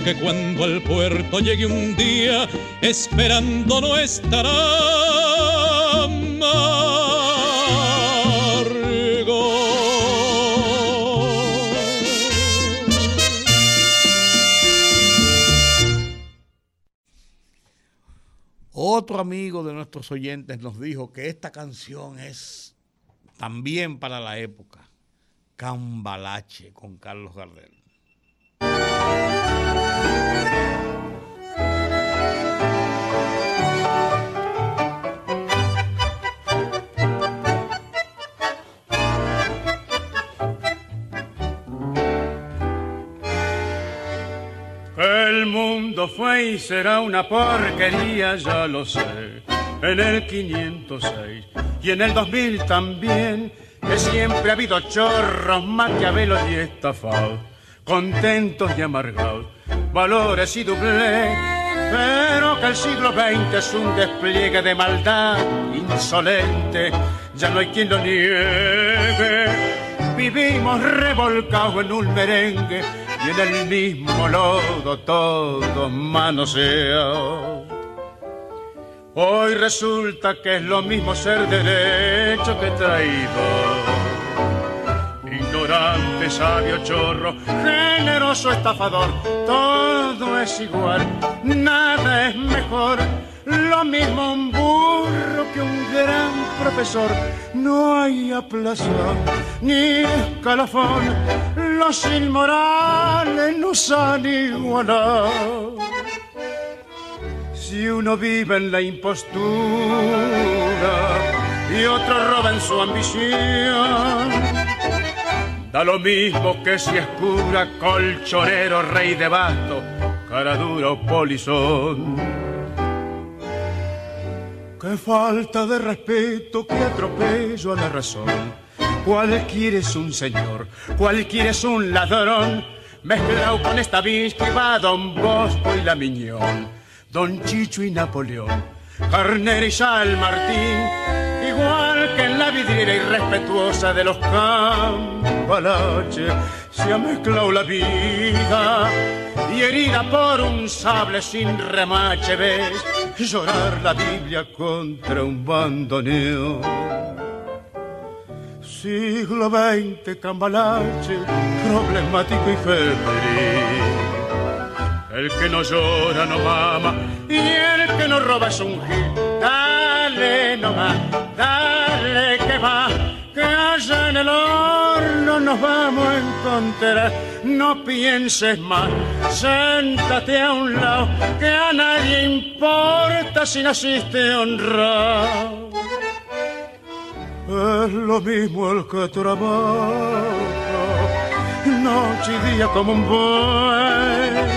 Que cuando al puerto llegue un día, esperando no estará amargo. Otro amigo de nuestros oyentes nos dijo que esta canción es también para la época. Cambalache con Carlos Gardel. Fue y será una porquería, ya lo sé. En el 506 y en el 2000 también, que siempre ha habido chorros, maquiavelos y estafados, contentos y amargados, valores y doble. Pero que el siglo XX es un despliegue de maldad insolente, ya no hay quien lo niegue. Vivimos revolcados en un merengue y en el mismo lodo todos manoseados. Hoy resulta que es lo mismo ser derecho que traidor. Ignorante, sabio, chorro, generoso, estafador, todo es igual, nada es mejor. Lo mismo un burro que un gran profesor. No hay aplazación ni escalafón. Los inmorales nos han igualado. Si uno vive en la impostura y otro roba en su ambición, da lo mismo que si es cura, colchonero, rey de basto, cara dura o polizón. Qué falta de respeto, qué atropello a la razón. Cualquiera es un señor, cualquiera es un ladrón, mezclado con esta que va Don Bosco y la Miñón, Don Chicho y Napoleón, Carnera y San Martín, irrespetuosa de los cambalaches, se ha mezclado la vida y herida por un sable sin remache ves llorar la Biblia contra un bandoneón siglo XX, cambalache, problemático y febril. El que no llora no mama y el que no roba es un gil. Dale nomás, dale que va, que allá en el horno nos vamos a encontrar. No pienses más, siéntate a un lado, que a nadie importa si naciste honrado. Es lo mismo el que trabaja noche y día como un buey.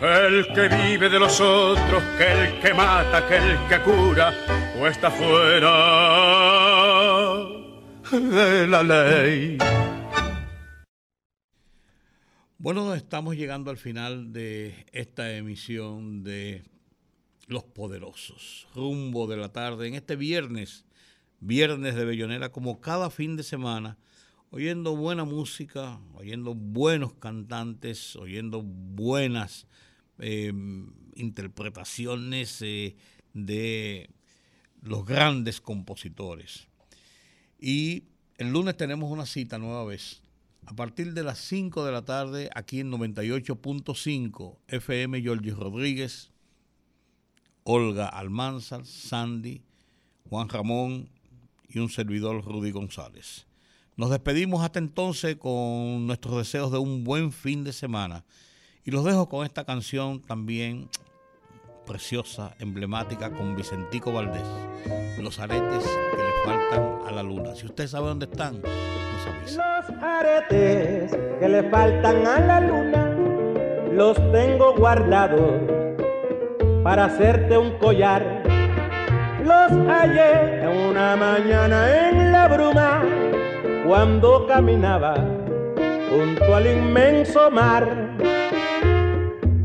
Que el que vive de los otros, que el que mata, que el que cura, o está fuera de la ley. Bueno, estamos llegando al final de esta emisión de Los Poderosos, rumbo de la tarde, en este viernes viernes de Bellonera, como cada fin de semana, oyendo buena música, oyendo buenos cantantes, oyendo buenas eh, interpretaciones eh, de los grandes compositores. Y el lunes tenemos una cita nueva vez. A partir de las 5 de la tarde, aquí en 98.5 FM, Jorge Rodríguez, Olga Almanzar, Sandy, Juan Ramón y un servidor Rudy González. Nos despedimos hasta entonces con nuestros deseos de un buen fin de semana. Y los dejo con esta canción también preciosa, emblemática, con Vicentico Valdés. Los aretes que le faltan a la luna. Si usted sabe dónde están, nos avisa. Los aretes que le faltan a la luna los tengo guardados para hacerte un collar. Los hallé una mañana en la bruma cuando caminaba junto al inmenso mar.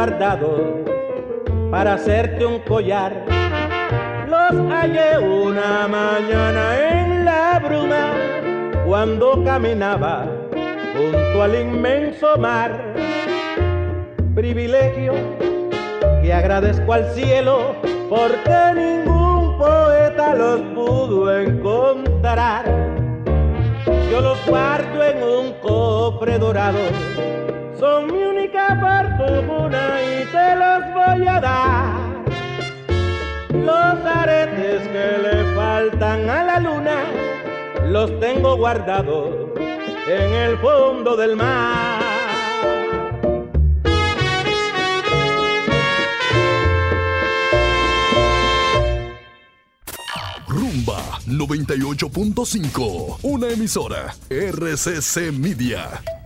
Guardados para hacerte un collar. Los hallé una mañana en la bruma cuando caminaba junto al inmenso mar. Privilegio que agradezco al cielo porque ningún poeta los pudo encontrar. Yo los guardo en un cofre dorado, son mi única fortuna y te los voy a dar. Los aretes que le faltan a la luna, los tengo guardados en el fondo del mar. Rumba 98.5, una emisora RCC Media.